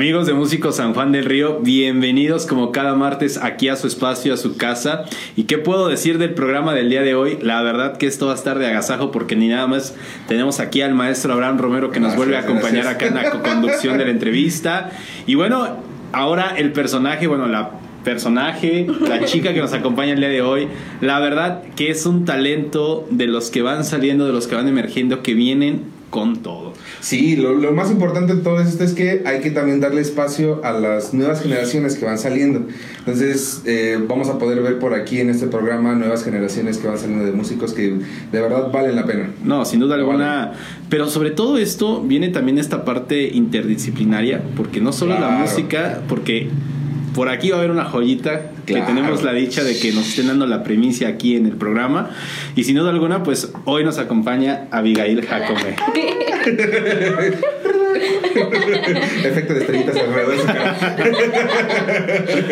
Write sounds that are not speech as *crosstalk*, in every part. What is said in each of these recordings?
Amigos de Músicos San Juan del Río, bienvenidos como cada martes aquí a su espacio, a su casa. ¿Y qué puedo decir del programa del día de hoy? La verdad que esto va a estar de agasajo porque ni nada más tenemos aquí al maestro Abraham Romero que nos vuelve a acompañar acá en la conducción de la entrevista. Y bueno, ahora el personaje, bueno, la personaje, la chica que nos acompaña el día de hoy, la verdad que es un talento de los que van saliendo, de los que van emergiendo, que vienen con todo. Sí, lo, lo, más importante de todo esto es que hay que también darle espacio a las nuevas generaciones que van saliendo. Entonces, eh, vamos a poder ver por aquí en este programa nuevas generaciones que van saliendo de músicos que de verdad valen la pena. No, sin duda alguna. Pero sobre todo esto viene también esta parte interdisciplinaria, porque no solo Claro. la música, porque por aquí va a haber una joyita que tenemos la dicha de que nos estén dando la primicia aquí en el programa. Y sin duda alguna, pues hoy nos acompaña Abigail Jacome. *laughs* Efecto de estrellitas alrededor de su cara.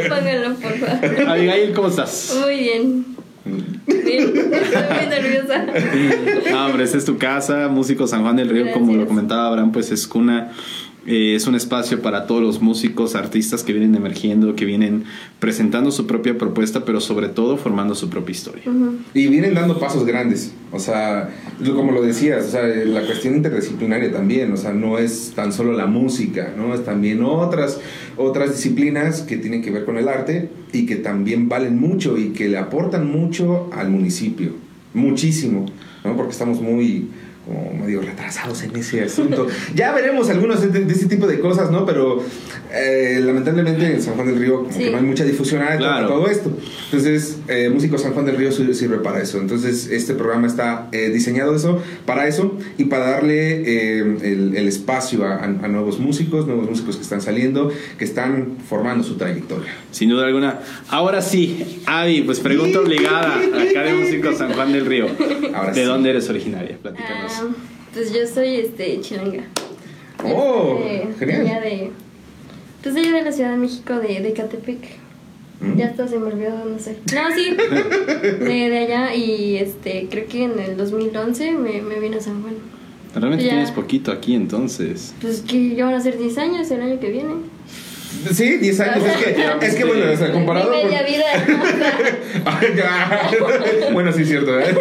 Pónganlo, por favor. Abigail, ¿cómo estás? Muy bien. Bien, estoy muy nerviosa. No, hombre, esta es tu casa, Músico San Juan del Río, como lo comentaba Abraham, pues es cuna. Eh, es un espacio para todos los músicos, artistas que vienen emergiendo, que vienen presentando su propia propuesta, pero sobre todo formando su propia historia. Y vienen dando pasos grandes. O sea, como lo decías, o sea, la cuestión interdisciplinaria también. O sea, no es tan solo la música, ¿no? Es también otras, otras disciplinas que tienen que ver con el arte y que también valen mucho y que le aportan mucho al municipio. Muchísimo, ¿no? Porque estamos muy como medio retrasados en ese asunto. Ya veremos algunos de, de ese tipo de cosas, ¿no? Pero eh, lamentablemente en San Juan del Río como Sí. que no hay mucha difusión a Claro. todo esto. Entonces, eh, Músico San Juan del Río sir- sirve para eso. Entonces, este programa está eh, diseñado eso, para eso y para darle eh, el, el espacio a, nuevos músicos, nuevos músicos que están saliendo, que están formando su trayectoria. Sin duda alguna. Ahora sí, Avi, pues pregunta obligada acá de Músico San Juan del Río. Ahora ¿De sí. dónde eres originaria? Platícanos. Ah, pues yo soy este chilanga. Oh, Este, genial. de, pues allá de la Ciudad de México, de, de Catepec. Mm. Ya hasta se me olvidó, no sé. No, sí, *laughs* de, de allá y este, creo que en el 2011 me, me vine a San Juan. Realmente ya. tienes poquito aquí entonces. Pues que ya van a ser 10 años el año que viene. Sí, 10 años. Es que, es que bueno, o sea, comparado Mi media vida. *laughs* *laughs* Bueno, sí, es cierto. ¿eh?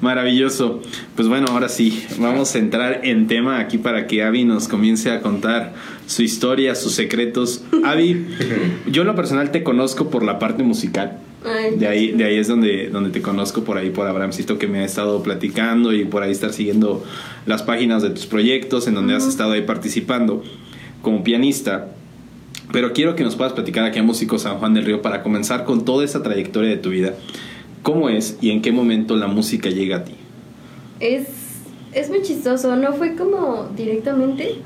Maravilloso. Pues bueno, ahora sí, vamos a entrar en tema aquí para que Avi nos comience a contar su historia, sus secretos. Avi, *laughs* yo en lo personal te conozco por la parte musical. Ay, De ahí, de ahí es donde, donde te conozco, por ahí por Abrahamcito que me ha estado platicando y por ahí estar siguiendo las páginas de tus proyectos en donde has estado ahí participando como pianista. Pero quiero que nos puedas platicar aquí a Músico San Juan del Río para comenzar con toda esa trayectoria de tu vida. ¿Cómo es y en qué momento la música llega a ti? Es, es muy chistoso, no fue como directamente.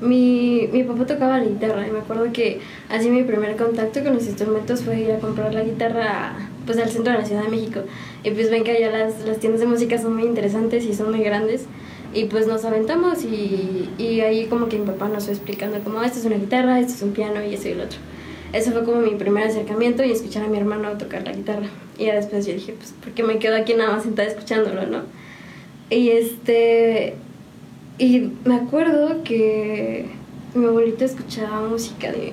Mi, mi papá tocaba la guitarra y me acuerdo que así mi primer contacto con los instrumentos fue ir a comprar la guitarra pues al centro de la Ciudad de México. Y pues ven que allá las, las tiendas de música son muy interesantes y son muy grandes. Y pues nos aventamos y, y ahí como que mi papá nos fue explicando como "Ah, esto es una guitarra, esto es un piano y eso y el otro. Eso fue como mi primer acercamiento y escuchar a mi hermano tocar la guitarra. Y ya después yo dije, pues, ¿por qué me quedo aquí nada más sentada escuchándolo, no? Y este. Y me acuerdo que mi abuelita escuchaba música de,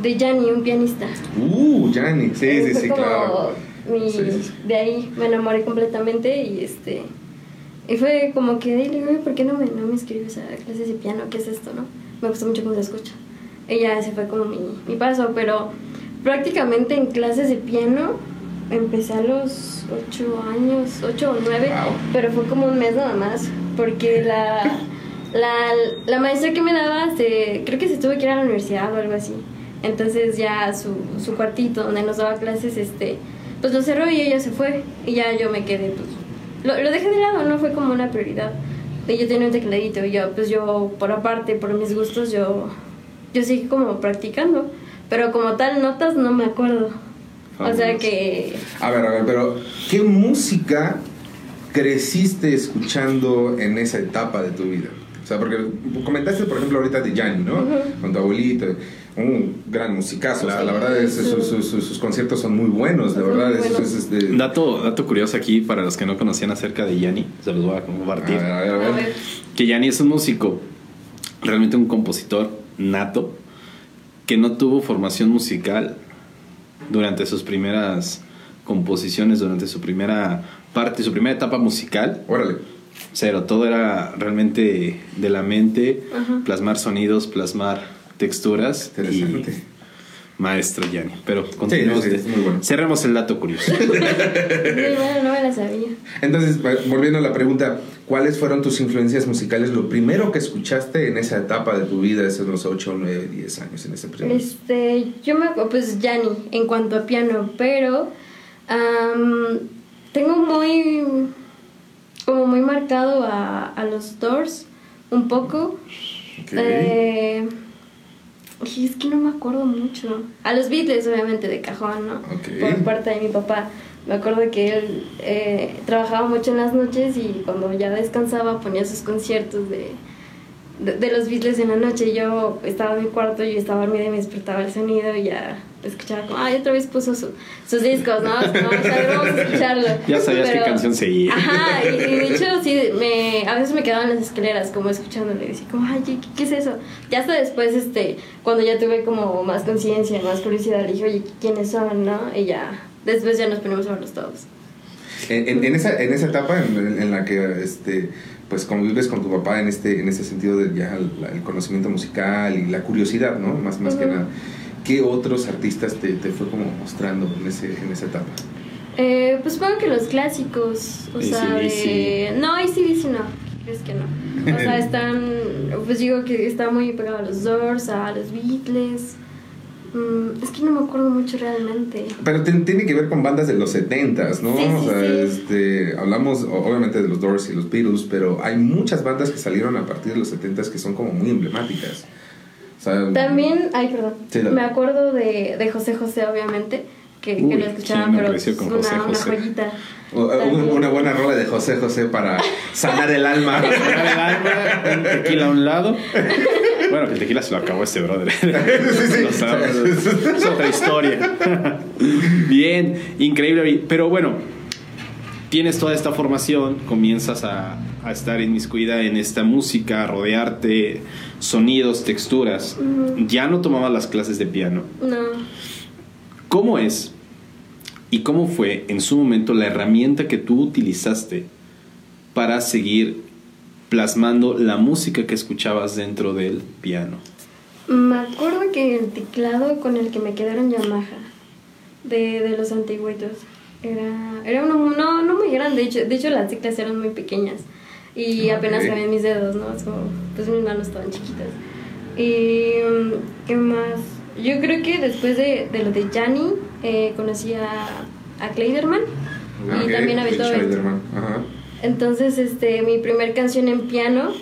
de Gianni, un pianista. Uh, Gianni. Sí, sí, sí, claro. mi- sí, sí. De ahí me enamoré completamente y este. Y fue como que de ahí le digo, "Oye, ¿por qué no me, no me inscribes a clases de piano? ¿Qué es esto, no? Me gusta mucho cómo se escucha. Y ya ese fue como mi, mi paso, pero prácticamente en clases de piano empecé a los 8 años, 8 o 9, Wow. pero fue como un mes nada más, porque la, la, la maestra que me daba, se, creo que se tuvo que ir a la universidad o algo así. Entonces ya su, su cuartito donde nos daba clases, este, pues lo cerró y ella se fue. Y ya yo me quedé, pues, lo, lo dejé de lado, no fue como una prioridad. Yo tenía un tecladito y yo, pues yo, por aparte, por mis gustos, yo, yo seguí como practicando. Pero como tal, notas no me acuerdo. O sea Fabuloso. que... A ver, a ver, pero ¿qué música creciste escuchando en esa etapa de tu vida? O sea, porque comentaste, por ejemplo, ahorita de Gianni, ¿no? Ujú. Con tu abuelito. Un gran musicazo. O sea, Sí, la verdad, es, sus, sus- sus- sus conciertos son muy buenos, de verdad. muy es- buenos. es- es de- Dato, dato curioso aquí para los que no conocían acerca de Yanni, se los voy a compartir. a ver, a ver. A ver. Que Yanni es un músico realmente un compositor nato que no tuvo formación musical durante sus primeras composiciones, durante su primera parte, su primera etapa musical. Órale. Cero, todo era realmente de la mente, Ajá. plasmar sonidos, plasmar texturas. Interesante. Y maestro Yanni. Pero continuemos. sí, es muy bueno. Cerremos el dato curioso. *laughs* Sí, bueno, no me la sabía. Entonces, volviendo a la pregunta, ¿cuáles fueron tus influencias musicales? Lo primero que escuchaste en esa etapa de tu vida, esos los 8, 9, 10 años, en ese primer... Este, yo me acuerdo, pues Yanni, en cuanto a piano, pero am, tengo muy, como muy marcado a, a los Doors, un poco. Ok. Eh, es que no me acuerdo mucho. A los Beatles, obviamente, de cajón, ¿no? Ok. Por parte de mi papá. Me acuerdo que él eh, trabajaba mucho en las noches y cuando ya descansaba ponía sus conciertos de, de, de los Beatles en la noche. Yo estaba en mi cuarto, yo estaba dormida y me despertaba el sonido y ya escuchaba como, ay, otra vez puso su- sus discos, ¿no? Vamos a ver, vamos a escucharlo. *laughs* Ya sabías qué Pero- canción seguía. Ajá, y, y de hecho, sí, me, a veces me quedaba en las escaleras como escuchándole, y decía como, ay, ¿qué, qué es eso? Ya hasta después, este, cuando ya tuve como más conciencia, más curiosidad, dije, oye, ¿quiénes son, no? Y ya, después ya nos ponemos a verlos todos. En, en- en esa, en esa etapa en, en la que este, pues convives con tu papá en este, en ese sentido de ya el, el conocimiento musical y la curiosidad, ¿no? Más, más que Ujú. nada. ¿Qué otros artistas te, te fue como mostrando en, ese, en esa etapa? Eh, pues supongo que los clásicos, o sea, de... No, ACDC no, ¿crees que no? O sea, *laughs* están, pues digo que está muy pegado a los Doors, a los Beatles. Mm, es que no me acuerdo mucho realmente. Pero ten- tiene que ver con bandas de los 70s, ¿no? Sí, sí, o sea, sí. este, hablamos obviamente de los Doors y los Beatles, pero hay muchas bandas que salieron a partir de los 70s que son como muy emblemáticas. O sea, También, ay, perdón, Sí, me acuerdo de, de José José, obviamente, que, lo escuchaba, ¿quién no pero es con una, José una José? joyita. También. una buena rola de José José para sanar el alma. Sacar el alma, un tequila a un lado. Bueno, que el tequila se lo acabó este brother. sí. Lo sabes, es otra historia. Bien, increíble. Pero bueno, tienes toda esta formación, comienzas a, a estar inmiscuida en esta música, a rodearte, sonidos, texturas. Ya no tomabas las clases de piano. No, ¿Cómo es y cómo fue en su momento la herramienta que tú utilizaste para seguir plasmando la música que escuchabas dentro del piano? me acuerdo que el teclado con el que me quedaron Yamaha, de, de los antiguitos, era, era uno no, no muy grande, de hecho, de hecho las teclas eran muy pequeñas y apenas cabían mis dedos, ¿no? Como, pues mis manos estaban chiquitas. Y, mm, ¿qué más? Yo creo que después de, de lo de Gianni, eh, conocí a, a Kleiderman y Ok, también a Beethoven. Ajá. Entonces, este, mi primer canción en piano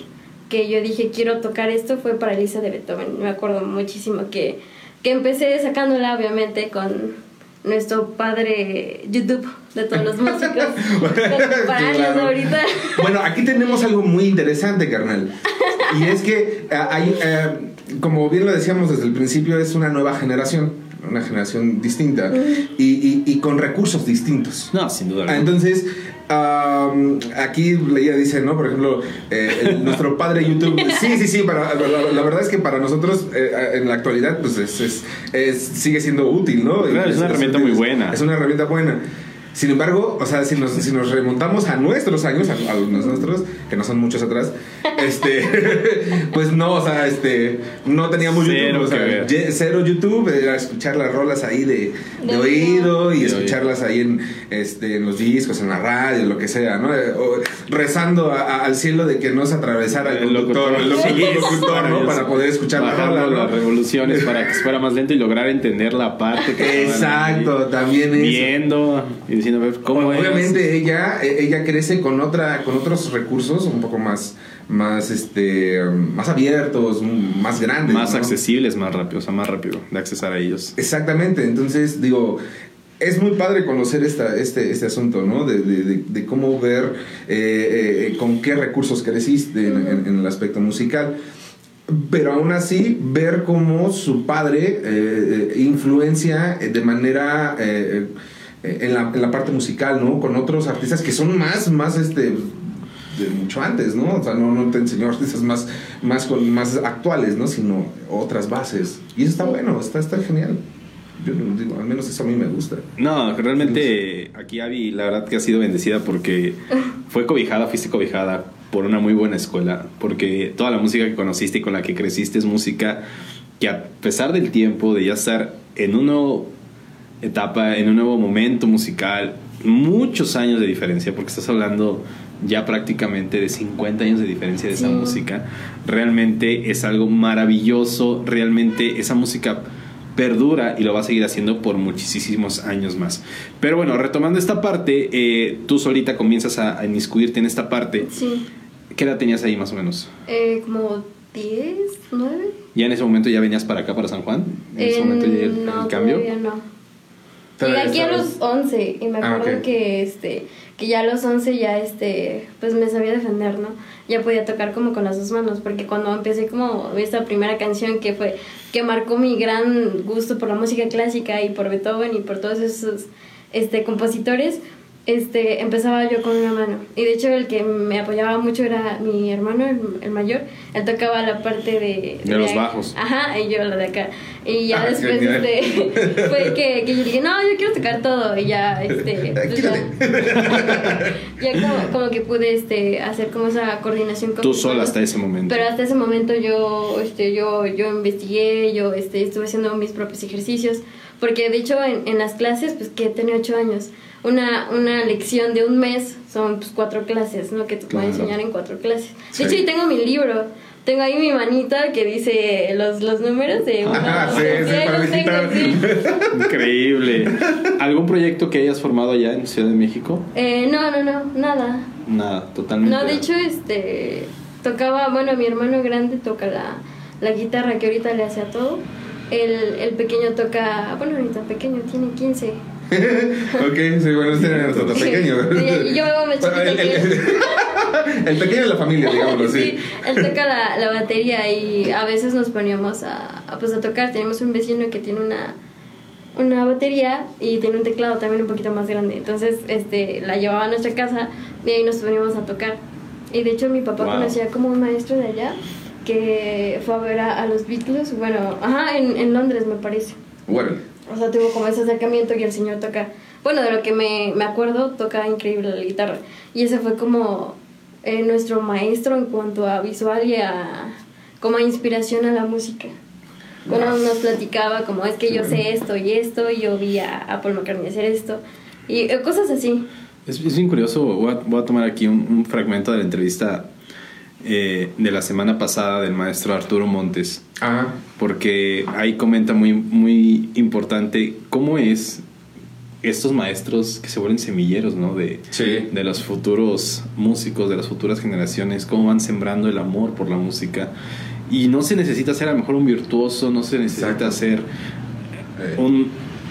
que yo dije quiero tocar esto fue para Elisa de Beethoven. Me acuerdo muchísimo que, que empecé sacándola, obviamente, con nuestro padre YouTube de todos los músicos *laughs* contemporáneos Claro. ahorita. Bueno, aquí tenemos algo muy interesante, carnal. Y es que eh, hay, eh, como bien lo decíamos desde el principio, es una nueva generación, una generación distinta y, y- y con recursos distintos. No, sin duda. Alguna. Entonces, am, aquí leía, dice, ¿no? Por ejemplo, eh, el- nuestro padre YouTube. *laughs* Sí, sí, sí, para, la, la verdad es que para nosotros eh, en la actualidad, pues es, es- es- sigue siendo útil, ¿no? Claro, es una herramienta muy buena. Es una herramienta buena. Sin embargo, o sea, si nos, si nos remontamos a nuestros años, a, a los nuestros, que no son muchos atrás, este, *laughs* pues no, o sea, este, no teníamos Cero YouTube, o sea, cero YouTube, era escuchar las rolas ahí de, de De oído y De escucharlas ahí en, este, en los discos, en la radio, lo que sea, ¿no? Eh, o rezando a- a- al cielo de que no se atravesara el, El locutor, locutor. el locutor, Sí, locutor, ¿no? Para poder escuchar la rola, ¿no? las revoluciones para que fuera más lento y lograr entender la parte que *laughs* Exacto, ahí también eso. viendo y diciendo es. Obviamente ella, eh, ella crece con otra, con otros recursos un poco más, más, este, más abiertos, más grandes. más ¿no? accesibles, más rápido, o sea, más rápido de accesar a ellos. Exactamente, entonces digo, es muy padre conocer esta, este, este asunto, ¿no? De, de- de- de cómo ver eh, eh, con qué recursos creciste en, en- en el aspecto musical. Pero aún así, ver cómo su padre eh, eh, influencia eh, de manera eh, eh, en, la, en la parte musical, ¿no? Con otros artistas que son más, más este, de mucho antes, ¿no? O sea, no, no te enseñó artistas más, más, con, más actuales, ¿no? Sino otras bases. Y eso está bueno, está, está genial. Yo digo, al menos eso a mí me gusta. No, realmente aquí Avi, la verdad que ha sido bendecida porque fue cobijada, fuiste cobijada por una muy buena escuela, porque toda la música que conociste y con la que creciste es música que a pesar del tiempo, de ya estar en una etapa, en un nuevo momento musical, muchos años de diferencia, porque estás hablando ya prácticamente de 50 años de diferencia de esa música, realmente es algo maravilloso, realmente esa música perdura y lo va a seguir haciendo por muchísimos años más. Pero bueno, retomando esta parte, eh, tú solita comienzas a, a inmiscuirte en esta parte. Sí. ¿Qué edad tenías ahí más o menos? Eh, como 10, 9. ¿Ya en ese momento ya venías para acá, para San Juan? ¿En ese momento ya el, no, el cambio? no. Llegué aquí a los 11 y me Ah, acuerdo que este que ya a los 11 ya este pues me sabía defender, ¿no? Ya podía tocar como con las dos manos porque cuando empecé como esta primera canción que fue que marcó mi gran gusto por la música clásica y por Beethoven y por todos esos este compositores este empezaba yo con una mano y de hecho el que me apoyaba mucho era mi hermano el, el mayor él tocaba la parte de De los bajos. ajá y yo la de acá y ya Ah, después este *laughs* fue que, que yo dije, no, yo quiero tocar todo. Y ya, este. *laughs* pues ya, *laughs* ya como, como que pude este, hacer como esa coordinación con Tú sola hasta ese momento. Pero hasta ese momento yo, este, yo, yo investigué, yo este, estuve haciendo mis propios ejercicios. Porque de hecho en, en las clases, pues que tenía ocho años, una, una lección de un mes son pues, cuatro clases, ¿no? Que te pueden Claro. enseñar en cuatro clases. Sí. De hecho, ahí tengo mi libro. Tengo ahí mi manita que dice los, los números de Ajá, sí, sí, para. Increíble. ¿Algún proyecto que hayas formado allá en Ciudad de México? Eh, no, no, no, nada. Nada, totalmente. No, de hecho, este, tocaba, bueno, mi hermano grande toca la, la guitarra que ahorita le hace a todo. El, el pequeño toca, bueno, ahorita pequeño, tiene 15. *laughs* ok, sí, bueno, este era pequeño. Sí, y yo me chiquita el, pequeño de la familia, digámoslo así. Sí, él toca la, la batería y a veces nos poníamos a, a, pues, a tocar. Tenemos un vecino que tiene una, una batería y tiene un teclado también un poquito más grande. Entonces este, la llevaba a nuestra casa y ahí nos poníamos a tocar. Y de hecho mi papá Wow. conocía como un maestro de allá que fue a ver a, a los Beatles, bueno, ajá, en, en Londres me parece. Bueno, O sea, tuvo como ese acercamiento y el señor toca, bueno, de lo que me, me acuerdo, toca increíble la guitarra. Y ese fue como eh, nuestro maestro en cuanto a visual y a como a inspiración a la música. Bueno, nos platicaba como es que yo sé esto y esto, y yo vi a, a Paul McCartney hacer esto, y eh, cosas así. Es, es bien curioso, voy a, voy a tomar aquí un, un fragmento de la entrevista eh, de la semana pasada del maestro Arturo Montes, ah, porque ahí comenta muy, muy importante cómo es estos maestros que se vuelven semilleros, ¿no? De, sí. de los futuros músicos, de las futuras generaciones, cómo van sembrando el amor por la música. Y no se necesita ser a lo mejor un virtuoso, no se necesita Exacto. ser Eh, un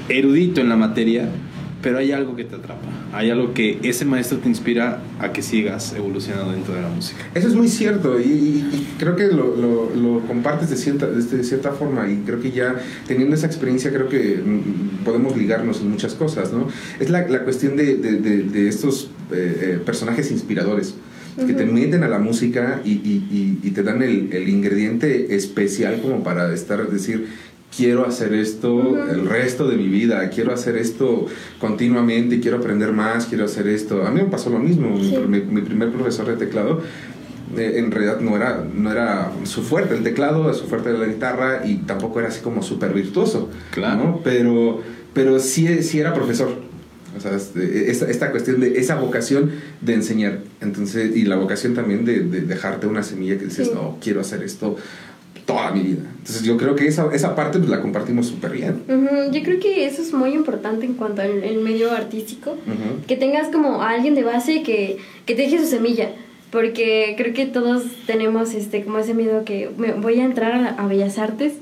erudito en la materia, pero hay algo que te atrapa. Hay algo que ese maestro te inspira a que sigas evolucionando dentro de la música. Eso es muy cierto y, y- y creo que lo, lo- lo compartes de cierta, de cierta forma y creo que ya teniendo esa experiencia creo que mm, podemos ligarnos en muchas cosas, ¿no? Es la, la cuestión de, de- de- de estos eh, eh, personajes inspiradores que te meten a la música y, y- y- y te dan el, el ingrediente especial como para estar, decir, quiero hacer esto el resto de mi vida, quiero hacer esto continuamente, quiero aprender más, quiero hacer esto. A mí me pasó lo mismo, mi- Sí. mi, mi primer profesor de teclado eh, en realidad no era, no era su fuerte el teclado, su fuerte era la guitarra y tampoco era así como súper virtuoso. Claro. ¿no? Pero, pero sí, sí era profesor. O sea, este, esta, esta cuestión de esa vocación de enseñar. Entonces, y la vocación también de, de dejarte una semilla que dices, Sí. no, quiero hacer esto toda mi vida. Entonces yo creo que esa, esa parte pues, la compartimos súper bien. Ujú, Yo creo que eso es muy importante en cuanto al el medio artístico. Ujú. que tengas como a alguien de base que, que te deje su semilla. Porque creo que todos tenemos este como ese miedo que me voy a entrar a, a Bellas Artes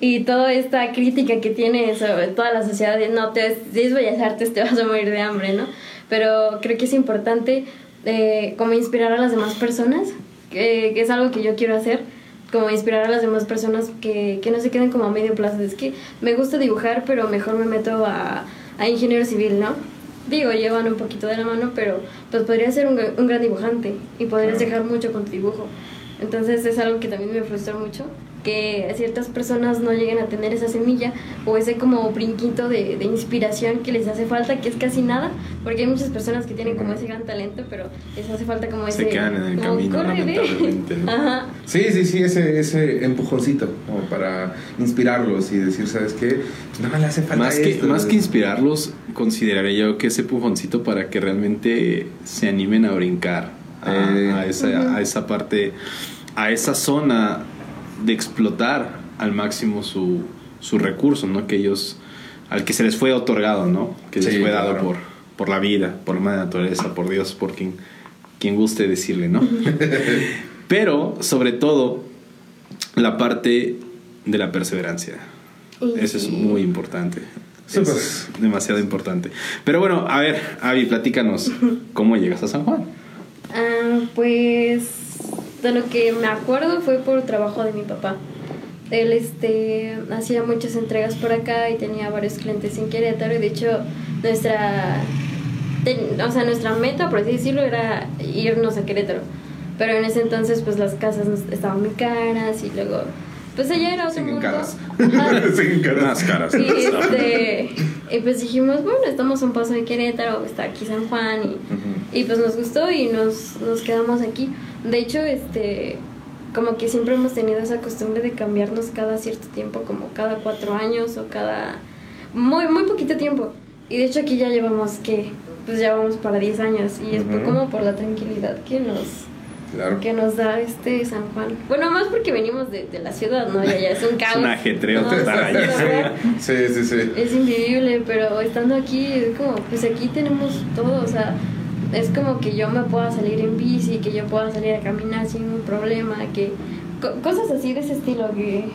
y toda esta crítica que tiene sobre toda la sociedad de no, te, si es Bellas Artes te vas a morir de hambre, ¿no? Pero creo que es importante eh, como inspirar a las demás personas, que, que es algo que yo quiero hacer, como inspirar a las demás personas que, que no se queden como a medio plazo. Es que me gusta dibujar, pero mejor me meto a, a ingeniero civil, ¿no? digo, llevan un poquito de la mano, pero pues podría ser un, un gran dibujante y podrías Claro. dejar mucho con tu dibujo. Entonces es algo que también me frustra mucho, que ciertas personas no lleguen a tener esa semilla o ese como brinquito de, de inspiración que les hace falta, que es casi nada, porque hay muchas personas que tienen como ese gran talento, pero les hace falta como ese... Se quedan en el camino, "Corre, ve". lamentablemente, ¿no? Ajá. Sí, sí, sí, ese, ese empujoncito como para inspirarlos y decir, ¿sabes qué? No me le hace falta Más que, esto. más que inspirarlos, consideraría yo que ese pujoncito para que realmente se animen a brincar a, Eh. a esa, a esa parte, a esa zona de explotar al máximo su, su recurso, ¿no? Que ellos, al que se les fue otorgado, ¿no? Que les Sí, fue dado claro. por, por la vida, por la madre naturaleza, por Dios, por quien, quien guste decirle, ¿no? *laughs* Pero, sobre todo, la parte de la perseverancia. Eso es muy importante. Eso es demasiado importante. Pero bueno, a ver, Avi, platícanos cómo llegas a San Juan. Ah, pues de lo que me acuerdo fue por trabajo de mi papá. Él este hacía muchas entregas por acá y tenía varios clientes en Querétaro y de hecho nuestra ten- o sea, nuestra meta, por así decirlo, era irnos a Querétaro. Pero en ese entonces pues las casas nos- estaban muy caras y luego pues allá era otro mundo. caras. Ajá. *laughs* Caras. Y, este, y pues dijimos, bueno, estamos a un paso de Querétaro, está aquí San Juan y, Ujú. y pues nos gustó y nos, nos quedamos aquí. De hecho, este, como que siempre hemos tenido esa costumbre de cambiarnos cada cierto tiempo, como cada cuatro años o cada... Muy, muy poquito tiempo. Y de hecho aquí ya llevamos, que Pues ya vamos para 10 años y es como por la tranquilidad que nos Claro. que nos da este San Juan. Bueno, más porque venimos de, de la ciudad, ¿no? Ya, ya es un *laughs* caos. un ajetreo No, sí, allá. Sí, sí, sí. Es invivible, pero estando aquí es como, pues aquí tenemos todo, o sea, es como que yo me pueda salir en bici, que yo pueda salir a caminar sin un problema, que co- cosas así de ese estilo que...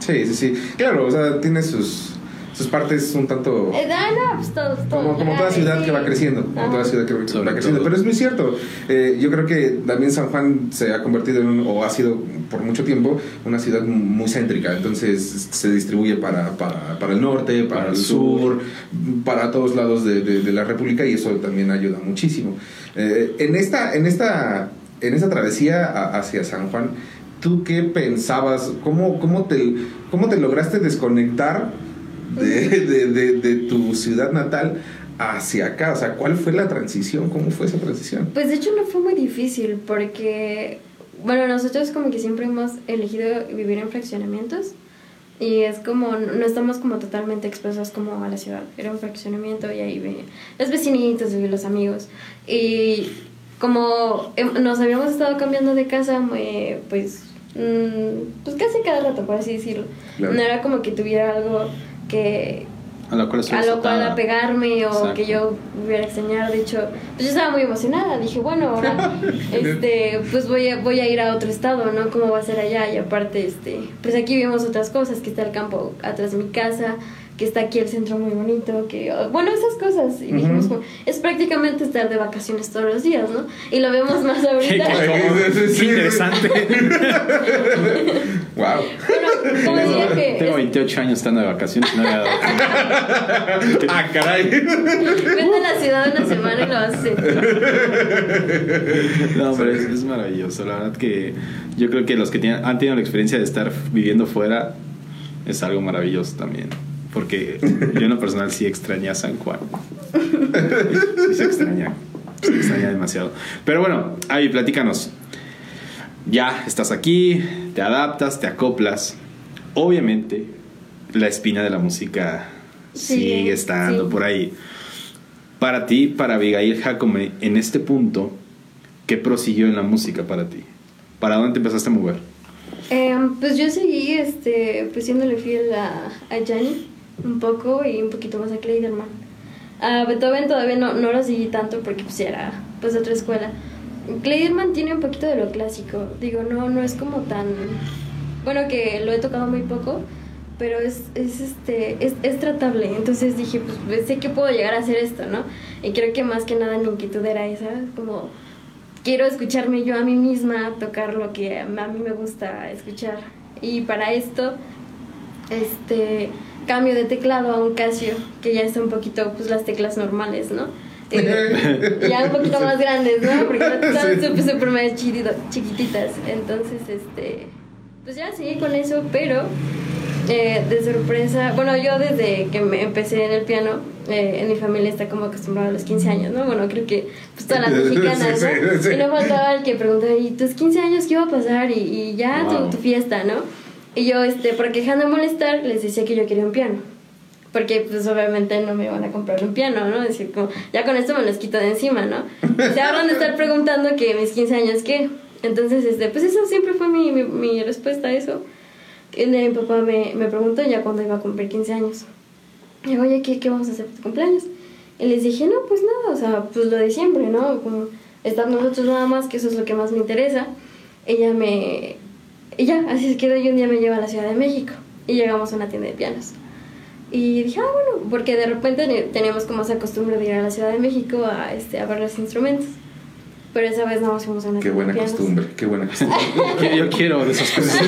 Sí, sí, sí. Claro, o sea, tiene sus, sus partes un tanto... Eh, no, pues todo, todo. Como, como toda Ah, ciudad que va creciendo, como Ajá. toda ciudad que va creciendo. Pero es muy cierto. Eh, yo creo que también San Juan se ha convertido en, un- o ha sido por mucho tiempo, una ciudad muy céntrica. Entonces se distribuye para, para, para el norte, para, Para el sur, para todos lados de, de- de la República y eso también ayuda muchísimo. Eh, en, esta, en, esta, en esta travesía a- hacia San Juan, ¿tú qué pensabas? ¿Cómo, cómo, te, cómo te lograste desconectar de, de, de, de tu ciudad natal hacia acá? O sea, ¿cuál fue la transición? ¿Cómo fue esa transición? Pues de hecho no fue muy difícil porque, bueno, nosotros como que siempre hemos elegido vivir en fraccionamientos y es como, no estamos como totalmente expuestos como a la ciudad, era un fraccionamiento y ahí venían los vecinitos y los amigos y como nos habíamos estado cambiando de casa, pues, mm, pues casi cada rato, por así decirlo. Claro. No era como que tuviera algo que, A lo cual, a lo cual apegarme o Exacto. que yo hubiera extrañado. De hecho, pues yo estaba muy emocionada. Dije, bueno, ahora *laughs* este, pues voy a, voy a ir a otro estado, ¿no? ¿Cómo va a ser allá? Y aparte, este, pues aquí vemos otras cosas, que está el campo atrás de mi casa, que está aquí el centro muy bonito, que, oh, bueno, esas cosas. Y dijimos, como, es prácticamente estar de vacaciones todos los días, ¿no? Y lo vemos más ahorita. Qué- *laughs* interesante. *laughs* ¡Wow! Bueno, como decía que Tengo es- 28 años estando de vacaciones y no había dado *laughs* cuenta. ¡Ah, caray! vete a la ciudad una semana y lo vas a hacer. No, pero es, es maravilloso. La verdad que yo creo que los que tienen- han tenido la experiencia de estar viviendo fuera es algo maravilloso también. Porque yo en lo personal sí extrañé a San Juan. Sí se extraña. Se extraña demasiado. Pero bueno, Avi, platícanos. Ya estás aquí, te adaptas, te acoplas. Obviamente, la espina de la música Sí, sigue estando sí. por ahí. Para ti, para Abigail Jacome, en este punto, ¿qué prosiguió en la música para ti? ¿Para dónde te empezaste a mover? Em, pues yo seguí este, pues siéndole fiel a, a Gianni un poco y un poquito más a Kleiderman. A Beethoven todavía no, no lo seguí tanto porque pues era pues otra escuela. Kleiderman tiene un poquito de lo clásico, digo, no, no es como tan... Bueno, que lo he tocado muy poco, pero es, es, este, es, es tratable. Entonces dije, pues, pues, sé que puedo llegar a hacer esto, ¿no? Y creo que más que nada mi inquietud era esa, como quiero escucharme yo a mí misma, tocar lo que a mí me gusta escuchar. Y para esto, este cambio de teclado a un Casio, que ya está un poquito, pues las teclas normales, ¿no? Y *laughs* ya un poquito más grandes, ¿no? Porque estaban súper, súper más chiquititas. Entonces, este. Pues ya seguí con eso, pero eh, de sorpresa. Bueno, yo desde que me empecé en el piano, eh, en mi familia está como acostumbrado a los 15 años, ¿no? Bueno, creo que pues, todas las mexicanas, Sí, ¿no? sí, sí. Y no faltaba el que preguntaba, ¿y tus 15 años qué iba a pasar? Y, y ya Wow. tu, tu fiesta, ¿no? Y yo, este, porque dejando de molestar, les decía que yo quería un piano. Porque, pues, obviamente no me iban a comprar un piano, ¿no? Decir, como, ya con esto me los quito de encima, ¿no? Se ahorran de estar preguntando que mis 15 años, ¿qué? Entonces, este, pues, eso siempre fue mi, mi, mi respuesta a eso. Que Mi papá me, me preguntó ya cuando iba a cumplir 15 años. Y digo, oye, ¿qué, ¿qué vamos a hacer por tu cumpleaños? Y les dije, no, pues nada, o sea, pues lo de siempre, ¿no? Como estar nosotros nada más, que eso es lo que más me interesa. Ella me... Y ya, así se quedó y un día me lleva a la Ciudad de México. Y llegamos a una tienda de pianos. Y dije, ah, bueno, porque de repente teníamos como esa costumbre de ir a la Ciudad de México a, este, a ver los instrumentos. Pero esa vez no fuimos a una Qué tienda buena de pianos. costumbre, qué buena costumbre. *laughs* Yo quiero de esas cosas.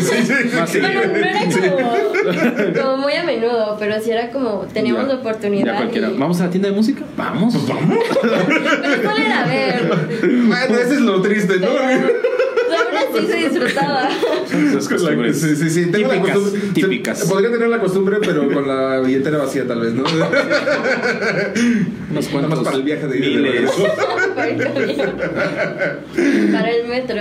Más Bueno, no era *laughs* como, como muy a menudo, pero sí era como, teníamos Ya- la oportunidad. Ya cualquiera. y- ¿Vamos a la tienda de música? Vamos. Vamos. *laughs* Pero ¿cuál era? A ver, Bueno, ese es lo triste, ¿no? Aún así se disfrutaba. Esas costumbres. Sí, sí, sí. Tengo la Típicas, costumbre- se- típicas. podría tener la costumbre, pero con la billetera vacía, tal vez, ¿no? Unos Nada cuantos más para el viaje de ida de. Para el camino. Para el metro.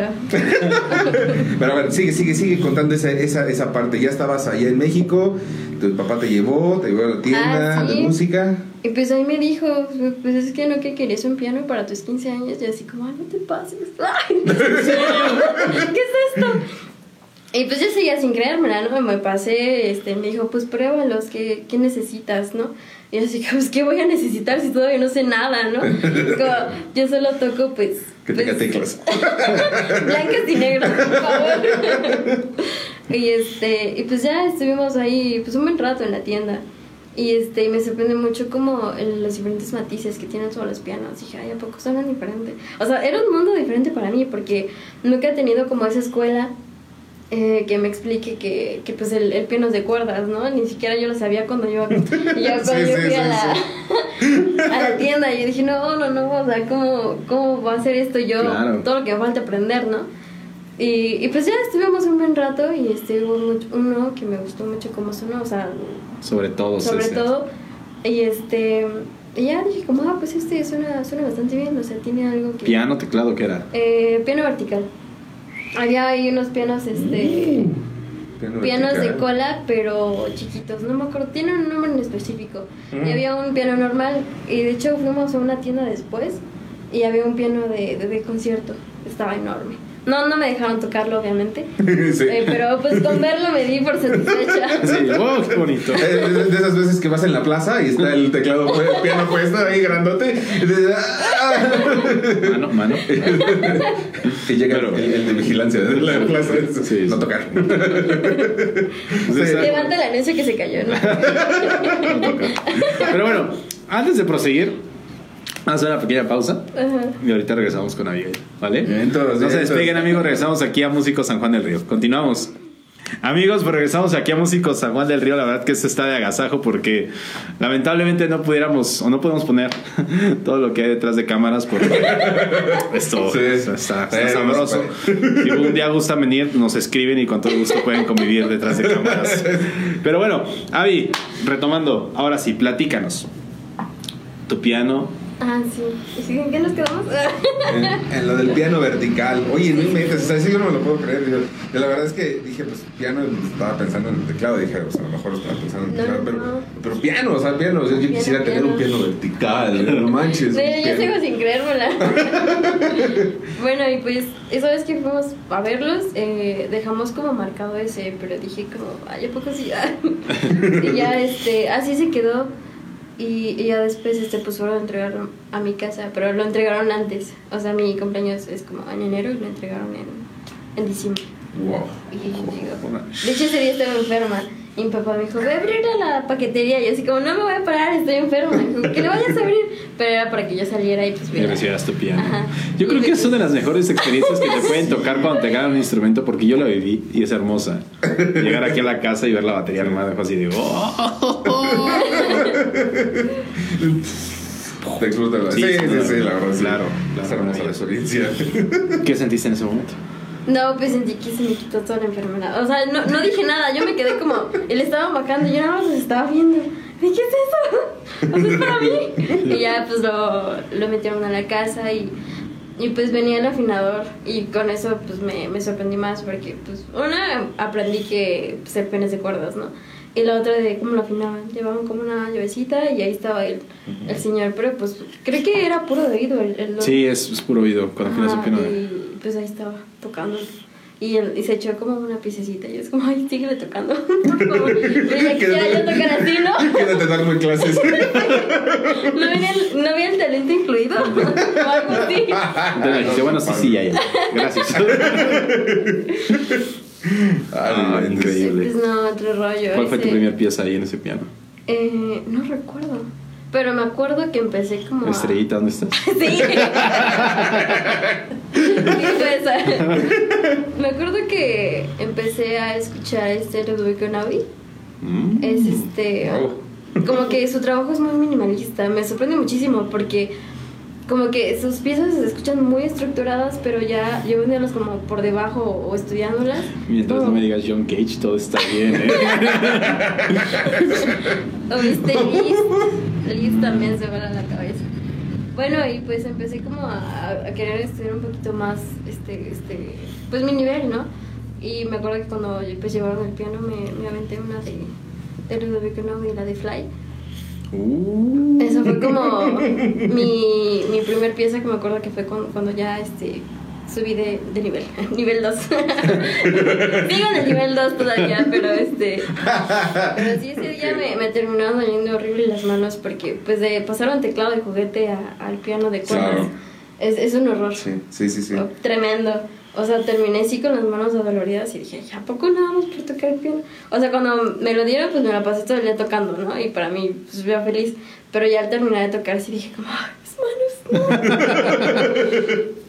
Pero a ver, sigue, sigue, sigue contando esa, esa, esa parte. Ya estabas allá en México, tu papá te llevó, te llevó a la tienda Ah, sí. de música. Y pues ahí me dijo, pues es que no que querías un piano para tus 15 años. Yo así como, ay, no te pases. *laughs* Ay, ¿Qué es esto? Y pues yo seguía sin creérmela, ¿no? Me pasé, este, me dijo, pues pruébalos, ¿qué, qué necesitas, no? Y así, *laughs* pues, ¿qué voy a necesitar si todavía no sé nada, no? Como, yo solo toco, pues... Que tenga pues, teclas. *laughs* Blancas y negras, por favor. y este, y pues ya estuvimos ahí pues un buen rato en la tienda. Y este, y me sorprende mucho como los diferentes matices que tienen todos los pianos. Dije, ay, ¿a poco suenan diferente? O sea, era un mundo diferente para mí porque nunca he tenido como esa escuela eh, que me explique que, que pues el, el piano es de cuerdas, ¿no? Ni siquiera yo lo sabía cuando yo, *laughs* cuando Sí, yo sí, fui a, sí, la, *laughs* a la tienda y dije, no, no, no, o sea, ¿cómo, cómo va a ser esto yo? Claro. Todo lo que me falta aprender, ¿no? Y, y pues ya estuvimos un buen rato y este hubo mucho- uno que me gustó mucho cómo sonó, o sea, Sobre todo. sobre todo. Y este, y ya dije como, ah, pues este suena, suena bastante bien, o sea, tiene algo que... Piano, teclado, ¿qué era? Eh, piano vertical. Había ahí unos pianos, este... Piano Pianos de cola, pero chiquitos, no me acuerdo, tiene un nombre en específico. Mm. Y había un piano normal, y de hecho fuimos a una tienda después, y había un piano de, de, de concierto, estaba enorme. No, no me dejaron tocarlo, obviamente, *laughs* Sí. eh, pero pues con verlo me di por satisfecha. Sí, wow, qué bonito. Eh, De, de esas veces que vas en la plaza y está el teclado el piano puesto ahí grandote y, dices, "Ah". Mano, mano. Y llega Pero- el, el de vigilancia de la plaza Sí, no *laughs* sí. tocar Levanta el anuncio que se cayó, ¿no? *laughs* no toca. Pero bueno, antes de proseguir, vamos a hacer una pequeña pausa. Ajá. Y ahorita regresamos con Abigail, ¿vale? Vientos, no se despeguen, amigos. Regresamos aquí a Músicos San Juan del Río. Continuamos. Amigos, pues regresamos aquí a Músicos San Juan del Río. La verdad que esto está de agasajo porque lamentablemente no pudiéramos o no podemos poner *laughs* todo lo que hay detrás de cámaras porque *laughs* esto Sí. está, está- está Eh, sabroso. Si un día gustan venir, nos escriben y con todo gusto pueden convivir detrás de cámaras. Pero bueno, Avi, retomando, ahora sí, platícanos. Tu piano, Ah, sí. ¿En qué nos quedamos? en, en lo del piano vertical oye no o sea eso yo no me lo puedo creer yo la verdad es que dije pues piano estaba pensando en el teclado dije pues a lo mejor estaba pensando en el No, teclado pero, no. pero piano o sea piano yo Piano, quisiera tener un piano. vertical no manches No, yo, sigo sin creérmela. *laughs* bueno, y pues esa vez que fuimos a verlos, eh, dejamos como marcado ese, pero dije como, ay, ¿a poco sí? *laughs* y ya, este, así se quedó. Y, y ya después, este, pues fueron a entregarlo a mi casa, pero lo entregaron antes. O sea, mi cumpleaños es como en enero y lo entregaron en, en diciembre. wow Y digo, de hecho ese día estaba enferma. Y mi papá me dijo, voy a abrir a la paquetería. Y yo así como, no me voy a parar, estoy enferma. Dijo, que le vayas a abrir. Pero era para que yo saliera y pues y viera. recibieras tu piano. Ajá. Yo Y creo que es una de las mejores experiencias que te pueden *laughs* tocar cuando te ganan un instrumento, porque yo la viví y es hermosa. Llegar aquí a la casa y ver la batería nomás dejo así de. "Oh". Te explota la... Sí, Sí, sí, sí, la verdad. sí. Claro, Es claro, hermosa la experiencia. ¿Qué sentiste en ese momento? No, pues sentí que se me quitó toda la enfermedad. O sea, no, no dije nada, yo me quedé como. Él estaba bajando y yo nada más los estaba viendo. ¿De qué es eso? O sea, es para mí. *laughs* Y ya, pues lo, lo metieron a la casa y, y pues venía el afinador. Y con eso, pues me, me sorprendí más porque, pues, una, aprendí que pues, el pene es de cuerdas, ¿no? Y la otra de cómo lo afinaban. Llevaban como una llavecita y ahí estaba el, el señor. Pero pues, creo que era puro de oído el, el Sí, es, es puro oído cuando afinas un Ajá, piano. Y pues ahí estaba tocando. Y, él- y se echó como una piececita. Y es como, ay, síguele tocando. Por favor. Pero ya quisiera yo tocar así, ¿no? Quédate darme clases. *laughs* ¿No había el, no había el talento incluido? *laughs* o algo así. Entonces bueno, sí, sí, ya, ya. Gracias. *laughs* Ah, Ay, increíble. Pues no, otro rollo. ¿Cuál fue tu ese- primer pieza ahí en ese piano? Eh, no recuerdo. Pero me acuerdo que empecé como. a- Estrellita, ¿dónde estás? *laughs* Sí. Me acuerdo que empecé a escuchar este Ludovico Navi. Mm. Es este. Como que su trabajo es muy minimalista. Me sorprende muchísimo porque. Como que sus piezas se escuchan muy estructuradas, pero ya llevándolas como por debajo o estudiándolas. Mientras no me digas John Cage, todo está bien, ¿eh? *laughs* O viste Liz. Liz también se va a la cabeza. Bueno, y pues empecé como a, a querer estudiar un poquito más, este, este, pues mi nivel, ¿no? Y me acuerdo que cuando pues llevaron el piano me, me aventé una de, de Ludovico Einaudi, la de Fly. Uh. Eso fue como mi, mi primer pieza que me acuerdo que fue cuando, cuando ya este, subí de, de nivel, *laughs* nivel 2. *laughs* Sigo en el nivel 2 todavía, pero este... Pero sí, ese día me, me terminaron doliendo horrible las manos porque pues de pasar un teclado de juguete a- al piano de cuerdas Claro. es, es un horror. Sí, sí, sí. sí. Tremendo. O sea, terminé así con las manos adoloridas y dije, ¿a poco nada más por tocar el piano? O sea, cuando me lo dieron, pues me la pasé todo el día tocando, ¿no? Y para mí, pues veo feliz. Pero ya al terminar de tocar, sí dije, como, ¡ay, mis manos! No. *laughs*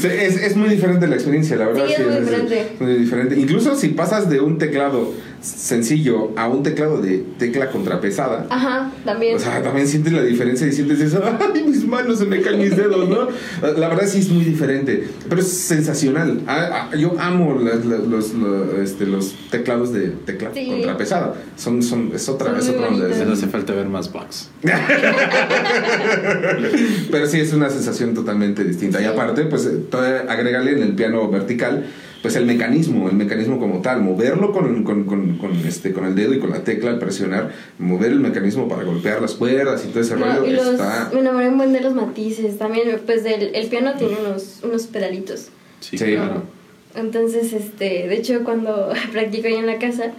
Sí, es, es muy diferente la experiencia, la verdad. Sí, es muy diferente. muy diferente. Incluso si pasas de un teclado sencillo a un teclado de tecla contrapesada, Ajá, también. o sea, también sientes la diferencia y sientes eso, *laughs* ¡ay, mis manos se me caen mis dedos, ¿no? La verdad sí es muy diferente, pero es sensacional. Yo amo las- los, los, este, los teclados de tecla Sí. contrapesada. Son, son, es otra, Son es otra onda. Les hace falta ver más bugs. *laughs* Pero sí es una sensación totalmente distinta. Y Sí. aparte, pues eh, agrégale en el piano vertical, pues el mecanismo, el mecanismo como tal, moverlo con, con, con, con, este, con el dedo y con la tecla al presionar, mover el mecanismo para golpear las cuerdas y todo ese No, rollo y los, está... me enamoré un buen de los matices. También, pues del, el piano tiene unos, unos pedalitos. Sí, Sí. claro. Entonces, este, de hecho, cuando *laughs* practico ahí en la casa,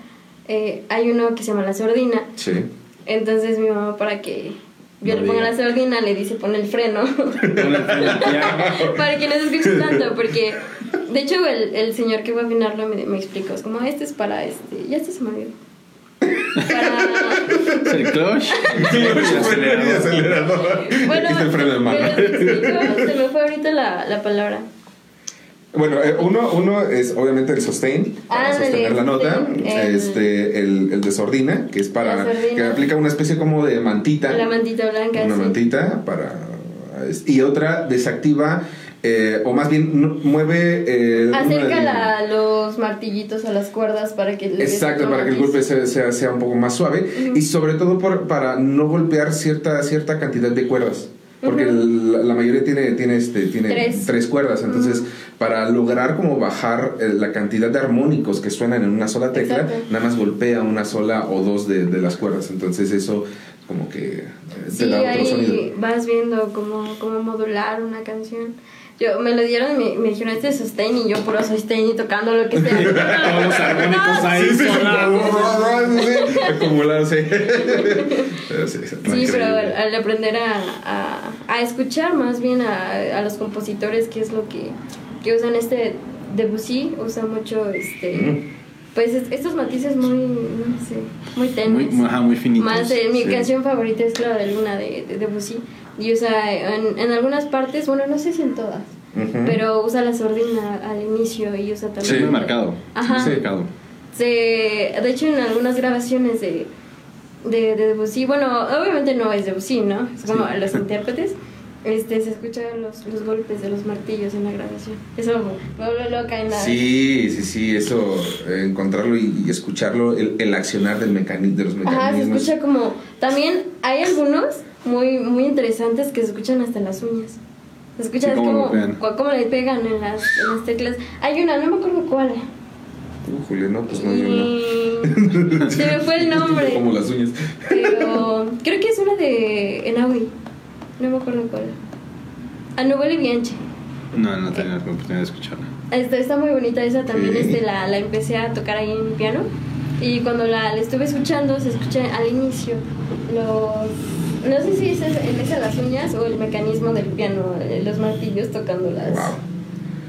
eh, hay uno que se llama la sordina. Sí. Entonces, mi mamá, para que yo No le ponga diga. la sordina, le dice pon el freno. *laughs* *laughs* Para que no se escuche tanto, porque de hecho, el, el señor que fue a afinarlo me, me explicó: es como, este es para este, ya este se me olvidó. Para. El clutch. el acelerador. Y acelerador. Bueno, Aquí está el freno de mano. se me fue ahorita la, la palabra. Bueno, eh, uno, uno es obviamente el sustain, para Ándale, sostener la el nota. el- Este, el, el de sordina, que es para. que aplica una especie como de mantita. La mantita blanca. una sí. mantita para y otra desactiva eh, o más bien mueve eh, de- la- los martillitos a las cuerdas para que exacto para que el golpe sea, sea, sea un poco más suave y sobre todo por, para no golpear cierta cierta cantidad de cuerdas porque Ujú. la, la mayoría tiene tiene este tiene Tres. cuerdas entonces para lograr como bajar eh, la cantidad de armónicos que suenan en una sola tecla Exacto. nada más golpea una sola o dos de, de las cuerdas entonces eso como que eh, te Sí, da otro ahí sonido vas viendo cómo, cómo modular una canción. Yo me lo dieron y me, me dijeron este es sustain y yo puro sustain y tocando lo que sea. *laughs* Todos los armónicos ahí sí. Pero sí, pero al, aprender a, a, a escuchar más bien a, a los compositores, que es lo que, que usan este Debussy, usa mucho este Mm. pues es- estos matices muy, no sé, muy tenues. Muy, ajá, muy finitos. Más eh, mi Sí. canción favorita es la de Luna de, de Debussy. Y usa en, en algunas partes, bueno, no sé si en todas, Ujú. pero usa la sordina al inicio y usa Sí, también. muy marcado. Ajá. Muy marcado. Se, de hecho, en algunas grabaciones de, de, de Debussy. Bueno, obviamente no es Debussy, ¿no? Es como los *laughs* intérpretes. Este, se escuchan los, los golpes de los martillos en la grabación. Eso me vuelve loca en la... Sí, sí, sí, eso, encontrarlo y, y escucharlo, el, el accionar del mecani de los Ajá, se mecanismos. escucha como... También hay algunos muy, muy interesantes que se escuchan hasta en las uñas. Se escucha Sí, es cómo como, le pegan. en las, en las teclas. Hay una, no me acuerdo cuál. Uh, Julio, no, pues no, yo no. Y... Se me fue el *laughs* nombre. Como las uñas. Pero *laughs* creo que es una de Enaudi. No me acuerdo cuál. Anubel y Bianchi. No, no tenía la oportunidad de escucharla. Está, está muy bonita esa también. Ok. Este, la, la empecé a tocar ahí en piano. Y cuando la, la estuve escuchando, se escucha al inicio los. No sé si es en esa las uñas o el mecanismo del piano, eh, los martillos tocando las, Wow.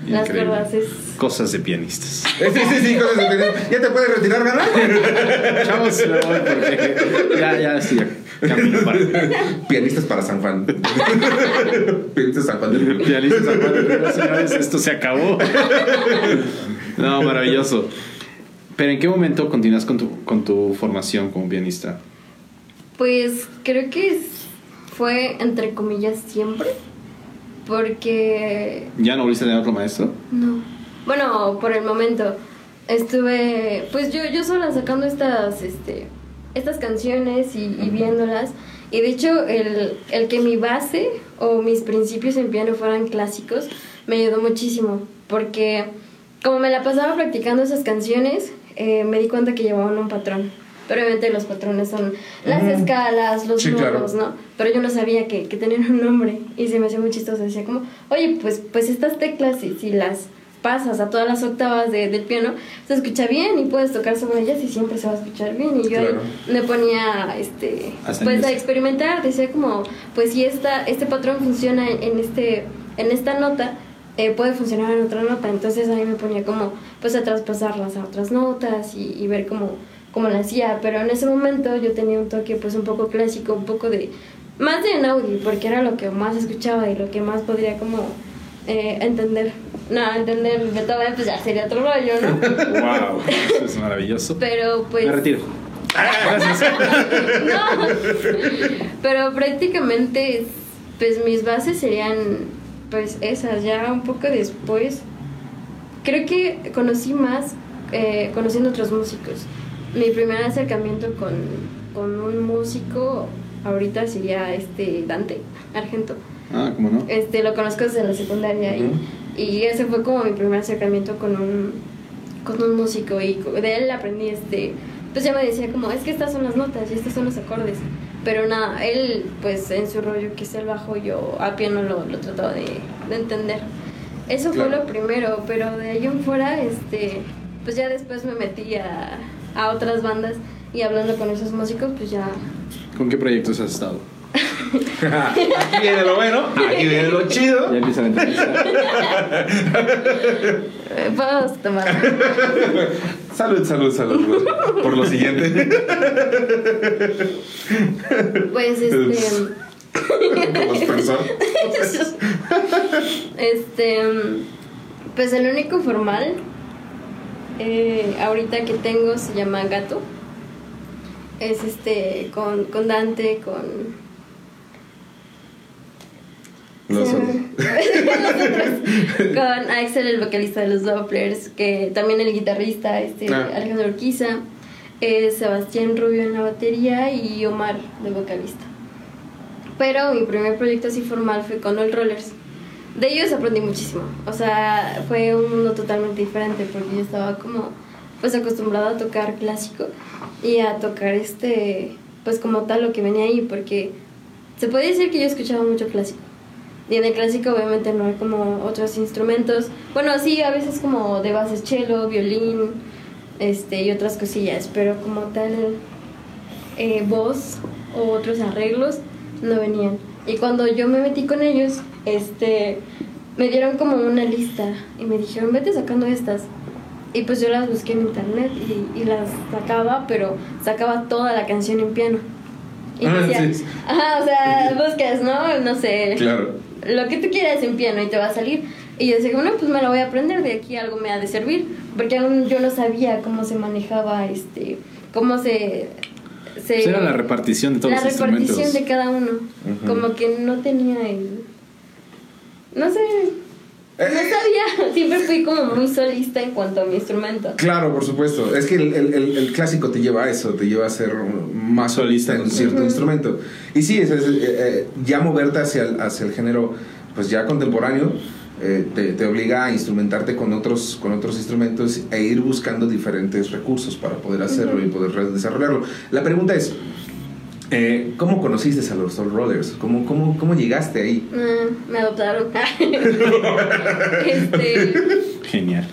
las Increíble. cuerdas. Es, Cosas de pianistas. *laughs* Sí, sí, sí, cosas de tener. ¿Ya te puedes retirar, ganar? Chavos, voy porque ya, ya a camino para. Pianistas para San Juan. Pianistas San Juan del Río. Pianistas San Juan del Río, señores, esto se acabó. No, maravilloso. Pero ¿en qué momento continúas con tu, con tu formación como pianista? Pues creo que fue entre comillas siempre. Porque ¿Ya no volviste a tener otro maestro? No. Bueno, por el momento estuve, pues yo, yo sola sacando estas, este, estas canciones y, y viéndolas. Y de hecho, el, el que mi base o mis principios en piano fueran clásicos me ayudó muchísimo. Porque como me la pasaba practicando esas canciones, eh, me di cuenta que llevaban un patrón. Pero obviamente los patrones son las escalas, los Sí, claro. ¿no? Pero yo no sabía que, que tenían un nombre y se me hacía muy chistoso. Decía como, oye, pues, pues estas teclas, si, si las pasas a todas las octavas de- del piano, se escucha bien y puedes tocar sobre ellas y siempre se va a escuchar bien. Y yo ahí Claro. me ponía, este, pues a experimentar. Decía como, pues si esta, este patrón funciona en, en este, en esta nota, eh, puede funcionar en otra nota. Entonces ahí me ponía como, pues a traspasarlas a otras notas y, y ver cómo, cómo la hacía. Pero en ese momento yo tenía un toque pues un poco clásico, un poco de, más de Naudi, porque era lo que más escuchaba y lo que más podría como eh, entender. No, entender Beethoven pues ya sería otro rollo, ¿no? *laughs* ¡Wow! *laughs* Eso es maravilloso. Pero pues... Me retiro. Gracias. *laughs* no, pero prácticamente pues mis bases serían pues esas, ya un poco después. Creo que conocí más eh, conociendo otros músicos. Mi primer acercamiento con, con un músico ahorita sería este Dante Argento. Ah, ¿cómo no? Este, lo conozco desde la secundaria Ujú. y, y ese fue como mi primer acercamiento con un, con un músico y de él aprendí este, pues ya me decía como, es que estas son las notas y estos son los acordes, pero nada, él pues en su rollo que es el bajo, yo a piano lo, lo trataba de, de entender. Eso fue Claro. lo primero, pero de ahí en fuera, este, pues ya después me metí a, a otras bandas y hablando con esos músicos, pues ya ¿Con qué proyectos has estado? *laughs* Aquí viene lo bueno, aquí viene lo chido. Ya empieza la entrevista. eh, podemos tomar. Salud, salud, salud. Por lo siguiente. Pues este... *laughs* Este, pues el único formal eh, ahorita que tengo se llama Gato. Es este con, con Dante, con Los *laughs* con Axel, el vocalista de los Dopplers, que también el guitarrista, este Ah. Alejandro Urquiza, eh, Sebastián Rubio en la batería y Omar de vocalista. Pero mi primer proyecto así formal fue con All Rollers. De ellos aprendí muchísimo. O sea, fue un mundo totalmente diferente porque yo estaba como pues acostumbrada a tocar clásico y a tocar este pues como tal lo que venía ahí porque se puede decir que yo escuchaba mucho clásico. Y en el clásico obviamente no hay como otros instrumentos. Bueno, sí, a veces como de bases cello, violín, este y otras cosillas, pero como tal eh, voz o otros arreglos no venían. Y cuando yo me metí con ellos, este me dieron como una lista y me dijeron, vete sacando estas. Y pues yo las busqué en internet y, y las sacaba, pero sacaba toda la canción en piano. Y Ah, decía, sí. ajá, o sea, buscas, ¿no? No sé, Claro. lo que tú quieras en piano y te va a salir. Y yo decía, bueno, pues me lo voy a aprender, de aquí algo me ha de servir, porque aún yo no sabía cómo se manejaba, este, cómo se se, era la repartición de todos la los instrumentos. repartición de cada uno. Ujú. Como que no tenía el. No sé. No Eh, sabía. *laughs* Siempre fui como muy solista en cuanto a mi instrumento. Claro, por supuesto. Es que el, el- el- el clásico te lleva a eso, te lleva a ser más solista en cierto Ujú. instrumento. Y sí, es, es, eh, eh, ya moverte hacia el, hacia el género pues ya contemporáneo eh, te, te obliga a instrumentarte con otros, con otros instrumentos e ir buscando diferentes recursos para poder hacerlo y poder desarrollarlo. La pregunta es, eh, ¿cómo conociste a los Soul Rollers? ¿Cómo, cómo, cómo llegaste ahí? Ah, me adoptaron. *laughs* este. Genial.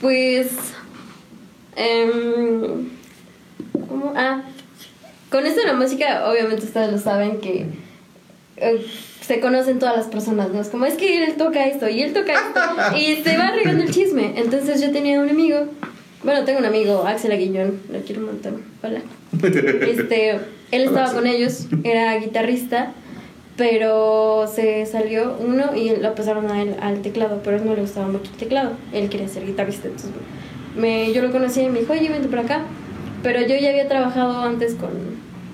Pues. em, ¿Cómo? Ah. Con esto de la música, obviamente ustedes lo saben que. eh, se conocen todas las personas, ¿no? Es como, es que él toca esto y él toca esto. *laughs* y se va regando el chisme. Entonces yo tenía un amigo. Bueno, tengo un amigo, Axel Aguillón. Lo quiero un montón. Hola. Este, él estaba con ellos, era guitarrista, pero se salió uno y lo pasaron a él al teclado, pero a él no le gustaba mucho el teclado, él quería ser guitarrista, entonces me, yo lo conocí y me dijo, oye, vente para acá, pero yo ya había trabajado antes con,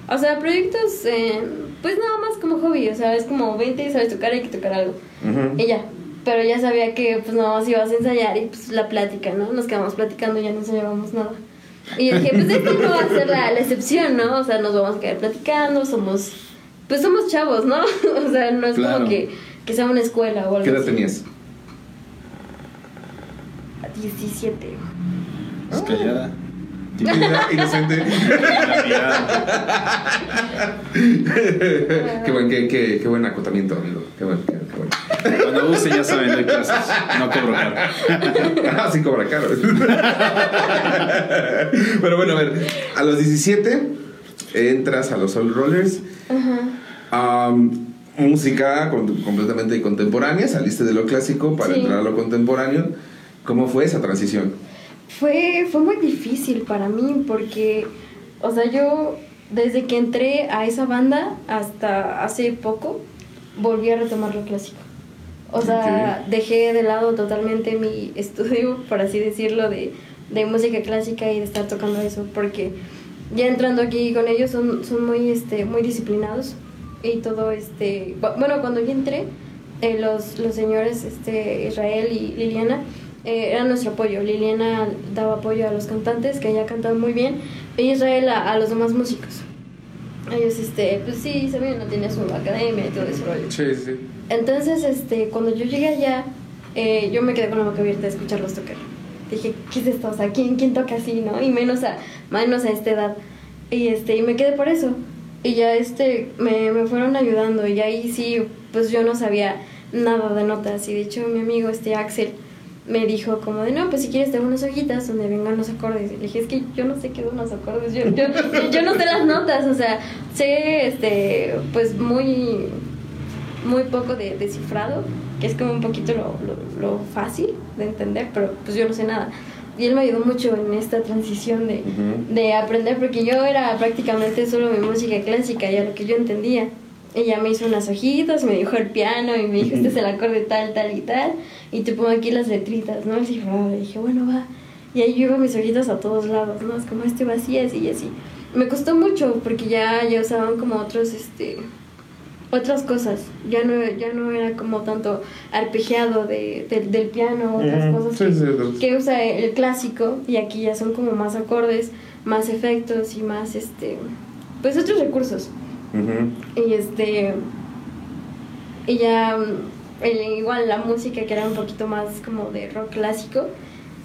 o sea, proyectos, eh, pues nada más como hobby, o sea, es como vente y sabes tocar, hay que tocar algo, Ujú. y ya. Pero ya sabía que pues nada más ibas a ensayar y pues la plática, ¿no? Nos quedamos platicando y ya no ensayábamos nada. Y yo dije, pues esto no va a ser la, la excepción, ¿no? O sea, nos vamos a quedar platicando, somos, pues somos chavos, ¿no? *laughs* o sea, no es Claro. como que, que sea una escuela o algo ¿Qué edad así. tenías? 17. Es callada. Tímida, *laughs* inocente. Qué, buen, qué, qué, qué buen acotamiento, amigo. Qué bueno, qué, qué bueno. Cuando guste ya saben, doy clases. No cobro caro. *laughs* Ah, sí cobra caro. *laughs* Pero bueno, a ver, a los 17 entras a los Soul Rollers. Ajá. Am, música con- completamente contemporánea, saliste de lo clásico para Sí. entrar a lo contemporáneo. ¿Cómo fue esa transición? Fue, fue muy difícil para mí porque, o sea, yo desde que entré a esa banda hasta hace poco volví a retomar lo clásico. O sea, dejé de lado totalmente mi *laughs* estudio, por así decirlo, de, de música clásica y de estar tocando eso, porque ya entrando aquí con ellos son, son muy, este, muy disciplinados y todo, este, bu- bueno, cuando yo entré, eh, los, los señores este, Israel y Liliana eh, eran nuestro apoyo. Liliana daba apoyo a los cantantes, que ella cantaba muy bien, y Israel a, a los demás músicos. Ellos, este, pues sí, sabían, no tenía su academia y todo ese rollo. Sí, sí. Entonces, este, cuando yo llegué allá, eh, yo me quedé con la boca abierta de escucharlos tocar. Dije, ¿qué es esto? O sea, ¿quién, quién toca así, no? Y menos a, menos a esta edad. Y, este, y me quedé por eso. Y ya, este, me, me fueron ayudando. Y ahí sí, pues yo no sabía nada de notas. Y de hecho, mi amigo, este, Axel, me dijo como de, no, pues si quieres tengo unas hojitas donde vengan los acordes. Y le dije, es que yo no sé qué son los acordes, yo, yo, yo no sé las notas, o sea, sé, este, pues muy, muy poco de descifrado, que es como un poquito lo, lo, lo fácil de entender, pero pues yo no sé nada. Y él me ayudó mucho en esta transición de, de aprender, porque yo era prácticamente solo mi música clásica, ya lo que yo entendía. Ella me hizo unas hojitas, me dijo el piano y me dijo, este es el acorde tal, tal y tal, y te pongo aquí las letritas, ¿no? El cifrado. Y dije, bueno, va. Y ahí yo iba mis hojitas a todos lados, ¿no? Es como este va así, y así. Me costó mucho porque ya, ya usaban como otros, este, otras cosas. Ya no, ya no era como tanto arpegiado de, del- del piano, otras cosas sí, que, sí, otros- que usa el clásico y aquí ya son como más acordes, más efectos y más, este, pues otros recursos. Y este. Y ya. el- igual la música que era un poquito más como de rock clásico.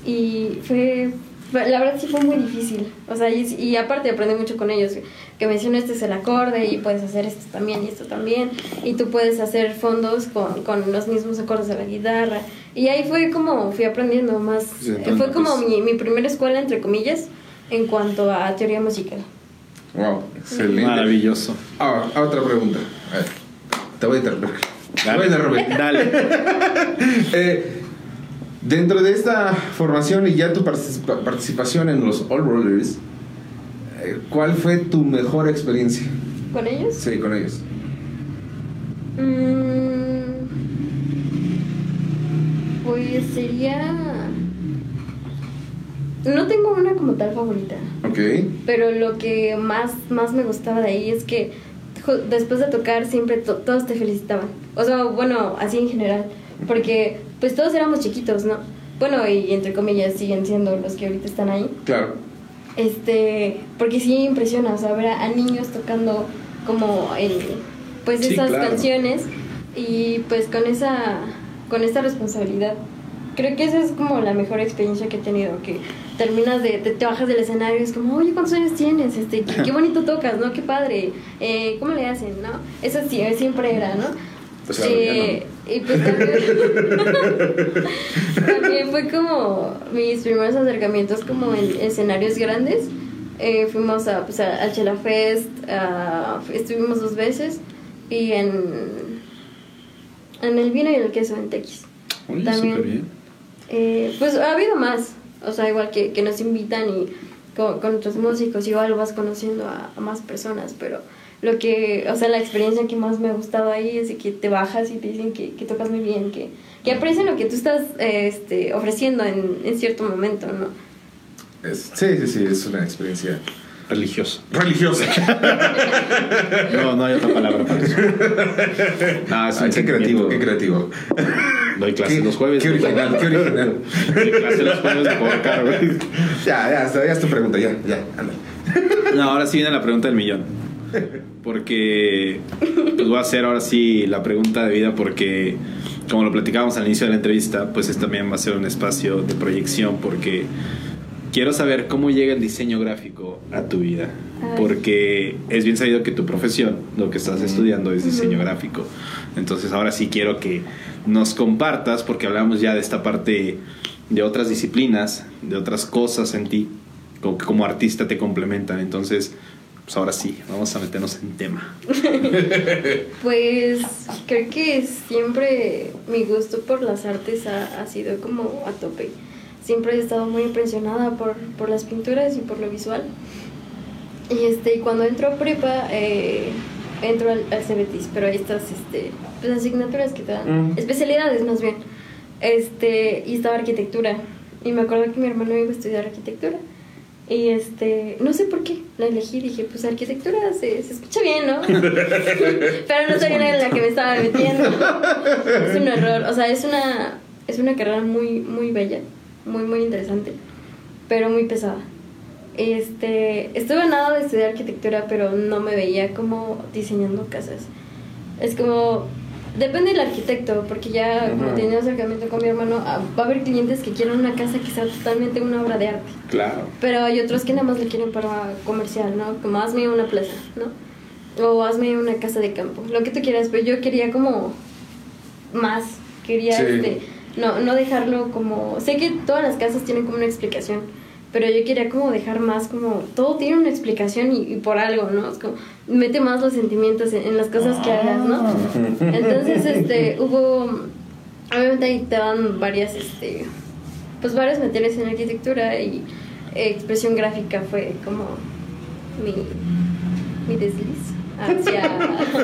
Y fue. La verdad sí fue muy difícil. O sea, y, y aparte aprendí mucho con ellos. Que mencioné este es el acorde y puedes hacer esto también y esto también. Y tú puedes hacer fondos con, con los mismos acordes de la guitarra. Y ahí fue como fui aprendiendo más. Sí, fue como mi, mi primera escuela, entre comillas, en cuanto a teoría musical. Wow, excelente. Maravilloso. Ah, ah, otra pregunta. A ver, te voy a interrumpir. Te voy a interrumpir. Dale. *laughs* Eh, dentro de esta formación y ya tu participa- participación en los All Rollers, eh, ¿cuál fue tu mejor experiencia? ¿Con ellos? Sí, con ellos. Mm, pues sería. No tengo una como tal favorita. Ok. Pero lo que más, más me gustaba de ahí es que después de tocar siempre to- todos te felicitaban. O sea, bueno, así en general. Porque pues todos éramos chiquitos, ¿no? Bueno, y entre comillas siguen siendo los que ahorita están ahí. Claro. Este, porque sí impresiona, o sea, ver a, a niños tocando como el, pues Sí, esas claro. canciones y pues con esa, con esta responsabilidad. Creo que esa es como la mejor experiencia que he tenido, que terminas de, te, te bajas del escenario y es como, oye, ¿cuántos años tienes? Este, qué, qué bonito tocas, ¿no? Qué padre. Eh, ¿Cómo le hacen, no? Eso sí, siempre era, ¿no? O sea, ya y pues también, *laughs* también fue como mis primeros acercamientos como en escenarios grandes. Eh, fuimos a, pues, a, al Chela Fest, a- estuvimos dos veces y en, en el vino y el queso en Tequis. Oye, También. bien. Eh, pues ha habido más, o sea, igual que, que nos invitan y con, con otros músicos, igual vas conociendo a, más personas, pero lo que, o sea, la experiencia que más me ha gustado ahí es que te bajas y te dicen que, que tocas muy bien, que, que aprecian lo que tú estás este, ofreciendo en, en cierto momento, ¿no? Sí, sí, sí, es una experiencia Religioso. religiosa. No, no hay otra palabra para eso. *laughs* No, es un Ay, qué creativo, qué creativo. Doy clase Qué- los jueves. Qué original, qué original. Doy clase los jueves de jugar caro, güey. Ya, ya, ya es tu pregunta, ya, ya, anda. No, ahora sí viene la pregunta del millón. Porque pues voy a hacer ahora sí la pregunta de vida porque como lo platicábamos al inicio de la entrevista, pues este también va a ser un espacio de proyección porque quiero saber cómo llega el diseño gráfico a tu vida. Ay. Porque es bien sabido que tu profesión, lo que estás estudiando es diseño gráfico. Entonces ahora sí quiero que nos compartas, porque hablamos ya de esta parte de otras disciplinas, de otras cosas en ti, como que como artista te complementan. Entonces, pues ahora sí, vamos a meternos en tema. *laughs* Pues creo que siempre mi gusto por las artes ha, ha sido como a tope. Siempre he estado muy impresionada por, por las pinturas y por lo visual. Y este, y cuando entro a prepa, eh, entro al, al CBTIS, pero hay estas este, pues, asignaturas que te dan, Mm. especialidades más bien. Este, y estaba arquitectura. Y me acuerdo que mi hermano iba a estudiar arquitectura. Y este, no sé por qué, la elegí. Dije, pues arquitectura se, se escucha bien, ¿no? *laughs* Pero no sabía en la que me estaba metiendo. *laughs* Es un error. O sea, es una, es una carrera muy, muy bella, muy, muy interesante, pero muy pesada. Este, estuve nada de estudiar arquitectura, pero no me veía como diseñando casas. Es como, depende del arquitecto, porque ya como tenía acercamiento con mi hermano, ah, va a haber clientes que quieren una casa que sea totalmente una obra de arte. Claro. Pero hay otros que nada más le quieren para comercial, ¿no? Como hazme una plaza, ¿no? O hazme una casa de campo, lo que tú quieras, pero yo quería como más, quería Sí. este, no, no dejarlo como, sé que todas las casas tienen como una explicación, pero yo quería como dejar más como, todo tiene una explicación y, y por algo, ¿no? Es como, mete más los sentimientos en, en las cosas que hagas, ¿no? Entonces, *laughs* este, hubo, obviamente ahí te dan varias, este, pues varias materias en arquitectura y eh, expresión gráfica fue como mi, mi desliz hacia,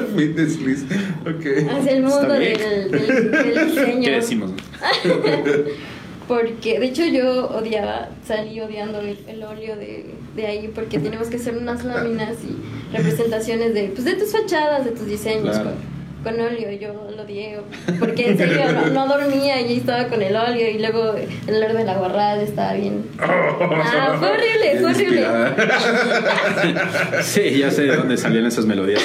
*laughs* Mi desliz. Hacia el mundo del, del, del diseño. ¿Qué decimos? *laughs* Porque, de hecho, yo odiaba, salí odiando el, el óleo de, de ahí porque teníamos que hacer unas láminas y representaciones de, pues, de tus fachadas, de tus diseños Claro. Con, óleo. Yo lo odié porque, en serio, no, no dormía y estaba con el óleo y luego el olor de la guarrada estaba bien... Ah, fue horrible, fue horrible. Sí, ya sé de dónde salían esas melodías.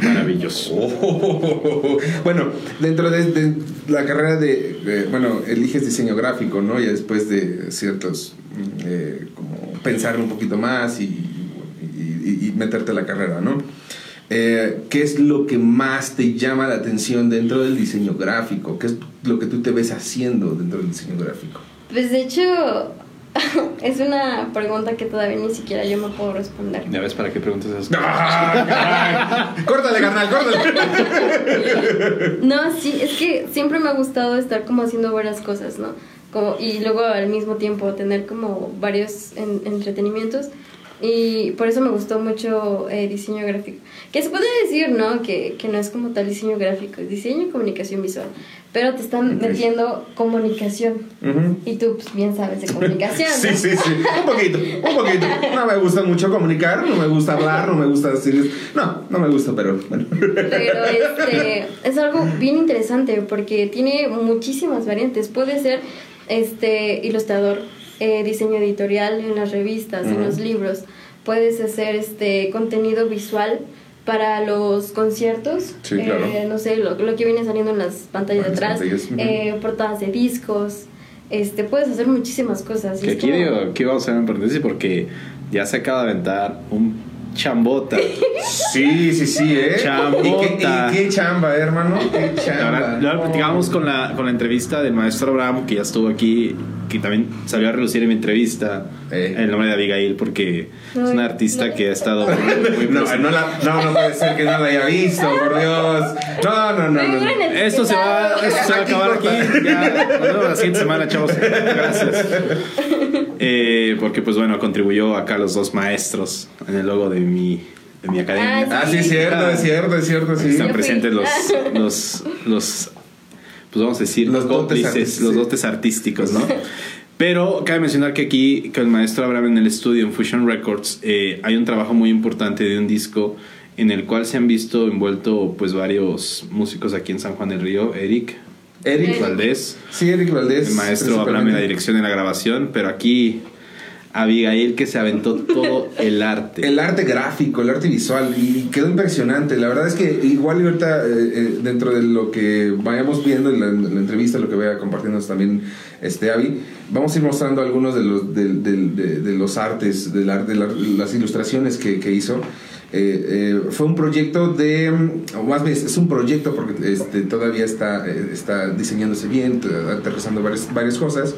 Maravilloso. Oh. Bueno, dentro de, de la carrera de, de- bueno, eliges diseño gráfico, ¿no? Y después de ciertos, mm, eh, como pensar un poquito más y, y- y meterte a la carrera, ¿no? Eh, ¿Qué es lo que más te llama la atención dentro del diseño gráfico? ¿Qué es lo que tú te ves haciendo dentro del diseño gráfico? Pues, de hecho, *laughs* es una pregunta que todavía ni siquiera yo me puedo responder. ¿Ya ves para qué preguntas esas cosas? *laughs* ¡Ah! ¡Córtale, carnal, córtale! *laughs* No, sí, es que siempre me ha gustado estar como haciendo varias cosas, ¿no? Como, y luego al mismo tiempo tener como varios en- entretenimientos. Y por eso me gustó mucho eh, diseño gráfico. Que se puede decir, ¿no? Que, que no es como tal diseño gráfico, es diseño y comunicación visual. Pero te están metiendo comunicación. Ujú. Y tú pues, bien sabes de comunicación. *laughs* Sí, ¿no? sí, sí. Un poquito, un poquito. No me gusta mucho comunicar, no me gusta hablar, no me gusta decir. No, no me gusta, pero bueno. Pero este, *laughs* es algo bien interesante porque tiene muchísimas variantes. Puede ser este ilustrador, eh, diseño editorial en las revistas, en Ujú. los libros. Puedes hacer este contenido visual para los conciertos. Sí, claro. Eh, no sé, lo, lo que viene saliendo en las pantallas de atrás. pantallas, ujú. eh, portadas de discos. Este, puedes hacer muchísimas cosas. Que aquí, como- digo, aquí vamos a hacer un paréntesis porque ya se acaba de aventar un chambota. *laughs* Sí, sí, sí, ¿eh? Chambota. ¿Y qué, y qué chamba, hermano? ¿Qué chamba? Ahora, ya platicábamos con la, con la entrevista del maestro Abraham, que ya estuvo aquí, que también salió a relucir en mi entrevista Eh. el nombre de Abigail, porque es una artista no. que ha estado muy, muy *laughs* No, la- no, no puede ser que no la haya visto, por Dios. No, no, no, Esto se va, esto se va a acabar aquí. *laughs* Ya, nos vemos la siguiente semana, chavos. Gracias. Eh, porque, pues bueno, contribuyó acá los dos maestros en el logo de mi, de mi academia. Ah, Ah, sí, es cierto, es cierto, es cierto, sí. Están presentes los, *laughs* los, los, pues vamos a decir, Los dotes cómplices, artísticos, los dotes artísticos, ¿no? Pero cabe mencionar que aquí, que el maestro Abraham en el estudio, en Fusion Records, eh, hay un trabajo muy importante de un disco en el cual se han visto envuelto pues varios músicos aquí en San Juan del Río, Eric, Eric. Valdés, Sí, Eric Valdés. el maestro Abraham en la dirección de la grabación, pero aquí Abigail que se aventó todo el arte. El arte gráfico, el arte visual, y quedó impresionante. La verdad es que igual ahorita, eh, eh, dentro de lo que vayamos viendo en la, en la entrevista, lo que vaya compartiendo también este Avi, vamos a ir mostrando algunos de los, de, los artes, de, la- de la- las ilustraciones que, hizo. Eh, eh, fue un proyecto de, o más bien es un proyecto porque este, todavía está, está diseñándose bien, aterrizando varias, varias cosas,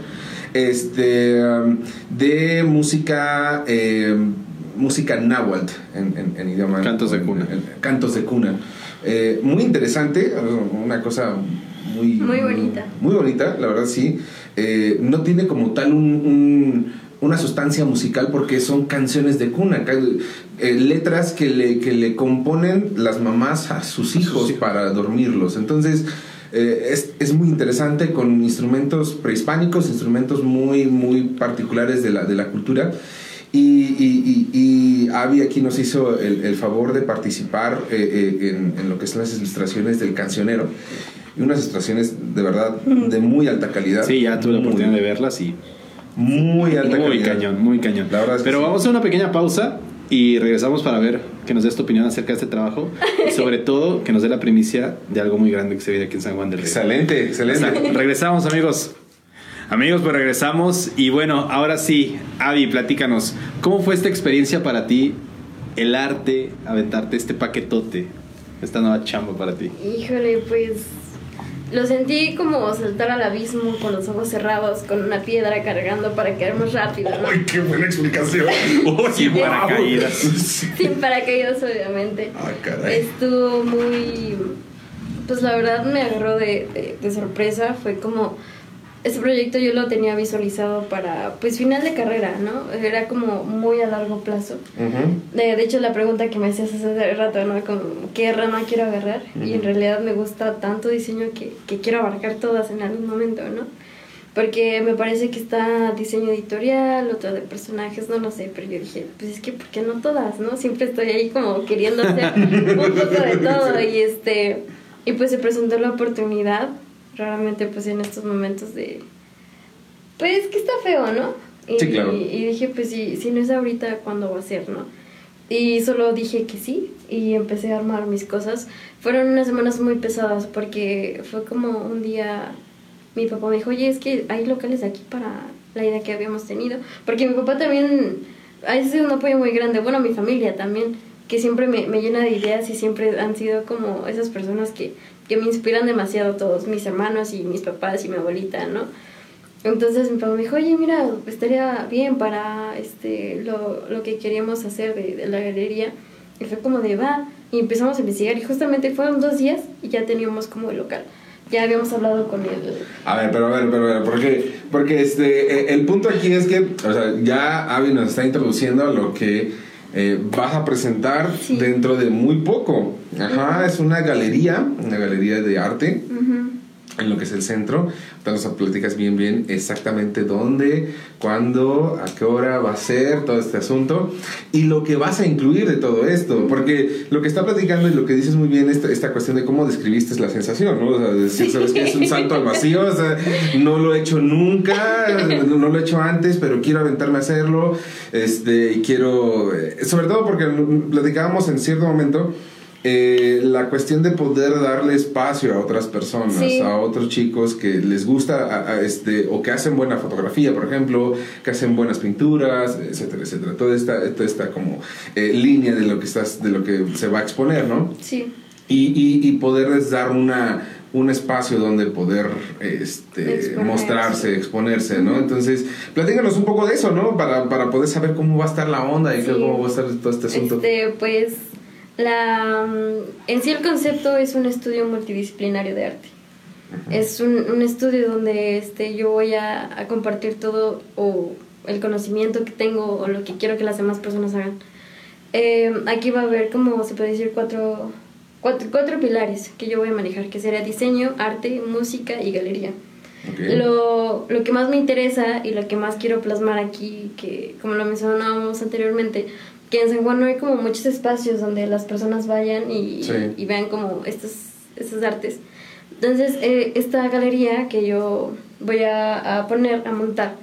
este, um, de música, eh, música náhuatl en, en- en idioma. Cantos de en- cuna. en- cantos de cuna. Eh, muy interesante, una cosa muy, Muy bonita. Muy bonita, la verdad sí. Eh, no tiene como tal un, un- una sustancia musical porque son canciones de cuna, eh, letras que le, que le componen las mamás a sus hijos para dormirlos. Entonces, eh, es, es muy interesante con instrumentos prehispánicos, instrumentos muy, muy particulares de la, de la cultura. Y, y, y, y Avi aquí nos hizo el, el favor de participar eh, eh, en, en lo que son las ilustraciones del cancionero. Y unas ilustraciones de verdad de muy alta calidad. Sí, ya tuve la oportunidad de verlas y Muy alta muy calidad. cañón, muy cañón. La verdad es que Pero sí. vamos a hacer una pequeña pausa y regresamos para ver que nos des tu opinión acerca de este trabajo y *laughs* sobre todo que nos dé la primicia de algo muy grande que se viene aquí en San Juan del Río. Excelente, excelente. Regresamos, amigos. Amigos, pues regresamos y bueno, ahora sí, Avi, platícanos, ¿cómo fue esta experiencia para ti, el arte, aventarte este paquetote, esta nueva chamba para ti? Híjole, pues lo sentí como saltar al abismo con los ojos cerrados, con una piedra cargando para caer más rápido, ¿no? ¡Ay, qué buena explicación! Sin paracaídas. Sin paracaídas, obviamente. Ah, caray. Estuvo muy. Pues la verdad me agarró de, de- de sorpresa. Fue como. Este proyecto yo lo tenía visualizado para, pues, final de carrera, ¿no? Era como muy a largo plazo. De, de hecho, la pregunta que me hacías hace rato, ¿no? Como, ¿qué rama quiero agarrar? Y en realidad me gusta tanto diseño que, que quiero abarcar todas en algún momento, ¿no? Porque me parece que está diseño editorial, otro de personajes, no lo sé, pero yo dije, pues es que, ¿por qué no todas, no? Siempre estoy ahí como queriendo hacer un poco de *laughs* todo y este... Y pues se presentó la oportunidad, realmente pues en estos momentos de... Pues que está feo, ¿no? Y, Sí, claro. y dije, pues si, si no es ahorita, ¿cuándo va a ser, no? Y solo dije que sí y empecé a armar mis cosas. Fueron unas semanas muy pesadas porque fue como un día mi papá me dijo, oye, es que hay locales aquí para la idea que habíamos tenido. Porque mi papá también ha sido un apoyo muy grande, bueno, mi familia también, que siempre me, me llena de ideas y siempre han sido como esas personas que, que me inspiran demasiado todos, mis hermanos y mis papás y mi abuelita, ¿no? Entonces mi papá me dijo, oye, mira, estaría bien para este, lo, lo que queríamos hacer de, de la galería. Y fue como de, va, y empezamos a investigar. Y justamente fueron dos días y ya teníamos como el local. ya habíamos hablado con él. A ver, pero a ver, pero a ver, porque, porque este, eh, el punto aquí es que, o sea, ya Avi nos está introduciendo a lo que eh, vas a presentar Sí. dentro de muy poco. Ajá, es una galería, una galería de arte en lo que es el centro. Entonces platicas bien, bien exactamente dónde, cuándo, a qué hora va a ser todo este asunto y lo que vas a incluir de todo esto. Porque lo que está platicando y lo que dices muy bien, esta, esta cuestión de cómo describiste la sensación, ¿no? O sea, decir, sabes que es un salto al vacío, o sea, no lo he hecho nunca, no, no lo he hecho antes, pero quiero aventarme a hacerlo. Este, y quiero, eh, sobre todo porque platicábamos en cierto momento. Eh, la cuestión de poder darle espacio a otras personas, Sí. a otros chicos que les gusta a- a este, o que hacen buena fotografía, por ejemplo, que hacen buenas pinturas, etcétera, etcétera. Toda esta, toda esta como eh, línea de lo que estás, de lo que se va a exponer, ¿no? Sí, Y, y, y poderles dar una un espacio donde poder este, Exponerse. mostrarse, exponerse, ¿no? Entonces, platícanos un poco de eso, ¿no? Para, para poder saber cómo va a estar la onda y Sí. cómo va a estar todo este asunto. este, pues la mm, en sí el concepto es un estudio multidisciplinario de arte. Es un, un estudio donde este, yo voy a, a compartir todo o el conocimiento que tengo o lo que quiero que las demás personas hagan. Eh, aquí va a haber, como se puede decir, cuatro, cuatro, cuatro pilares que yo voy a manejar, que sería diseño, arte, música y galería. Ok. Lo, lo que más me interesa y lo que más quiero plasmar aquí, que como lo mencionábamos anteriormente, que en San Juan no hay como muchos espacios donde las personas vayan y, Sí. y vean como estas, estas artes. Entonces, eh, esta galería que yo voy a, a poner, a montar,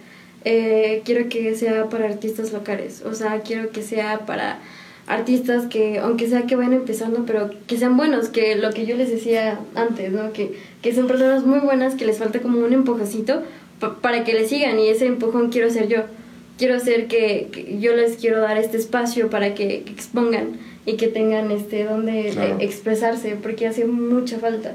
eh, quiero que sea para artistas locales, o sea, quiero que sea para artistas que, aunque sea que vayan empezando, pero que sean buenos, que lo que yo les decía antes, ¿no? Que, que son personas muy buenas, que les falta como un empujocito pa- para que les sigan y ese empujón quiero ser yo. Quiero ser que, que yo les quiero dar este espacio para que, que expongan y que tengan este donde eh, Claro. expresarse, porque hace mucha falta.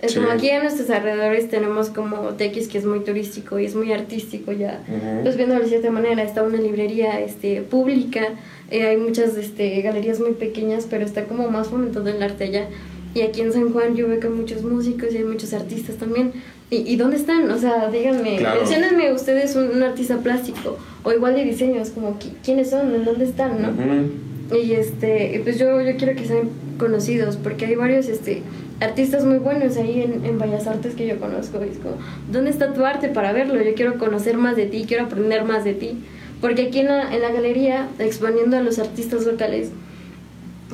Es Sí. como aquí a nuestros alrededores tenemos como TX que es muy turístico y es muy artístico ya. Ujú. Pues viéndolo de cierta manera, está una librería este, pública, eh, hay muchas este, galerías muy pequeñas, pero está como más fomentado el arte allá. Y aquí en San Juan yo veo que hay muchos músicos y hay muchos artistas también. ¿Y, y dónde están? O sea, díganme, Claro. menciónenme ustedes un, un artista plástico o igual de diseños, como qui- quiénes son, en dónde están, ¿no? Ujú. Y este, pues yo, yo quiero que sean conocidos, porque hay varios este, artistas muy buenos ahí en, en Bellas Artes que yo conozco. Y es como, ¿dónde está tu arte para verlo? Yo quiero conocer más de ti, quiero aprender más de ti. Porque aquí en la, en la galería, exponiendo a los artistas locales,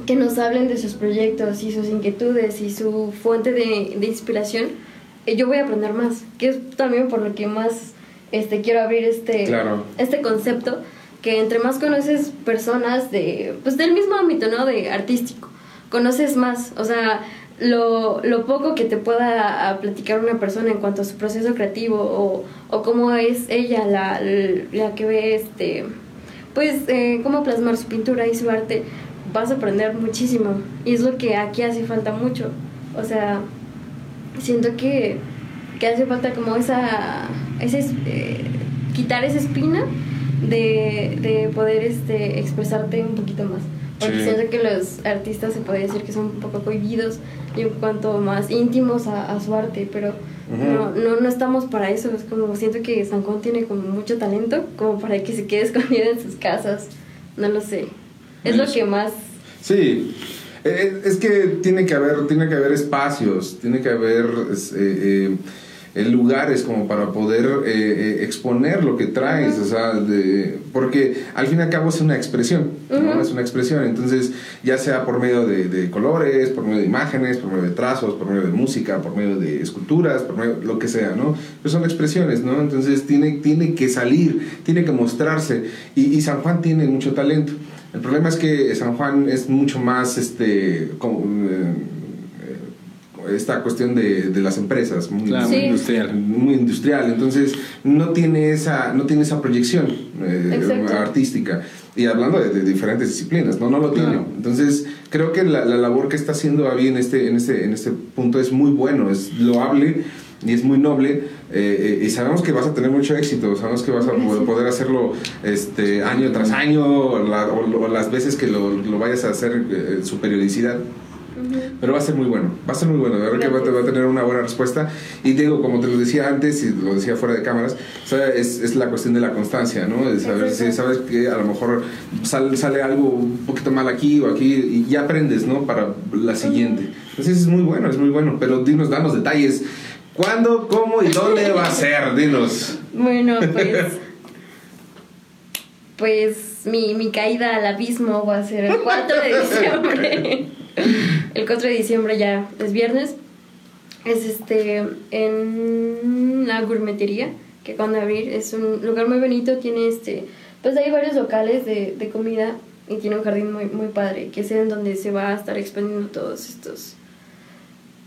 que nos hablen de sus proyectos y sus inquietudes y su fuente de, de inspiración, yo voy a aprender más, que es también por lo que más este, quiero abrir este, Claro. este concepto, que entre más conoces personas de, pues del mismo ámbito, ¿no? De artístico, conoces más, o sea, lo, lo poco que te pueda platicar una persona en cuanto a su proceso creativo o, o cómo es ella la, la que ve este, pues eh, cómo plasmar su pintura y su arte, vas a aprender muchísimo. Y es lo que aquí hace falta mucho. O sea, siento que, que hace falta como esa, ese, eh, quitar esa espina de, de poder este, expresarte un poquito más. Porque Sí. siento que los artistas se puede decir que son un poco cohibidos y un cuanto más íntimos a, a su arte, pero no, no, no estamos para eso. Es como siento que San Juan tiene como mucho talento como para que se quede *laughs* escondido en sus casas. No lo sé. Es lo que más... Sí, Eh, es que tiene que haber, tiene que haber espacios, tiene que haber eh, eh, lugares como para poder exponer lo que traes, o sea, de- porque al fin y al cabo es una expresión, ¿no? Es una expresión, entonces ya sea por medio de, de colores, por medio de imágenes, por medio de trazos, por medio de música, por medio de esculturas, por medio lo que sea, ¿no? Pues son expresiones, ¿no? Entonces tiene, tiene que salir, tiene que mostrarse y, y San Juan tiene mucho talento. El problema es que San Juan es mucho más este como, eh, esta cuestión de, de las empresas muy, Claro, Sí. muy industrial. muy industrial entonces no tiene esa no tiene esa proyección eh, artística y hablando de, de diferentes disciplinas no no lo tiene Claro. entonces creo que la, la labor que está haciendo Avi en este en este en este punto es muy bueno es loable y es muy noble eh, eh, y sabemos que vas a tener mucho éxito sabemos que vas a poder, hacerlo este año tras año o, la- o- o las veces que lo, lo vayas a hacer eh, su periodicidad Pero va a ser muy bueno, va a ser muy bueno, de verdad que va, a- va a tener una buena respuesta. Y digo, como te lo decía antes y lo decía fuera de cámaras, es, es la cuestión de la constancia, ¿no? De saber si sabes que a lo mejor sale, sale algo un poquito mal aquí o aquí y ya aprendes, ¿no? Para la siguiente. Entonces es muy bueno, es muy bueno. Pero dinos, danos detalles. ¿Cuándo, cómo y dónde va a ser? Dinos. Bueno, pues. Pues mi, mi caída al abismo va a ser el 4 de diciembre. El 4 de diciembre ya es viernes. Es este en la gourmetería que acaban de abrir. Es un lugar muy bonito. Tiene este. Pues hay varios locales de, de comida y tiene un jardín muy, muy padre. Que es en donde se va a estar expandiendo todos estos.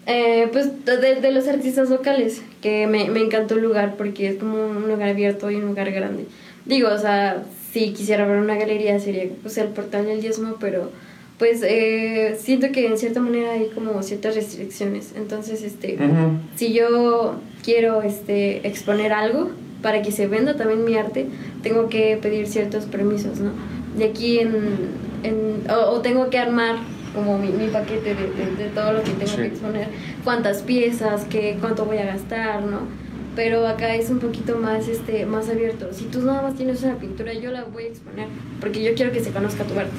Eh, pues de, de los artistas locales, que me, me encantó el lugar porque es como un lugar abierto y un lugar grande. Digo, o sea, si quisiera ver una galería sería pues, el portal del diezmo, pero pues eh, siento que en cierta manera hay como ciertas restricciones. Entonces, este, si yo quiero este, exponer algo para que se venda también mi arte, tengo que pedir ciertos permisos, ¿no? De aquí en... en o, o tengo que armar como mi, mi paquete de, de- de todo lo que tengo Sí. que exponer, cuántas piezas, qué, cuánto voy a gastar, ¿no? Pero acá es un poquito más, este, más abierto. Si tú nada más tienes una pintura, yo la voy a exponer, porque yo quiero que se conozca tu arte.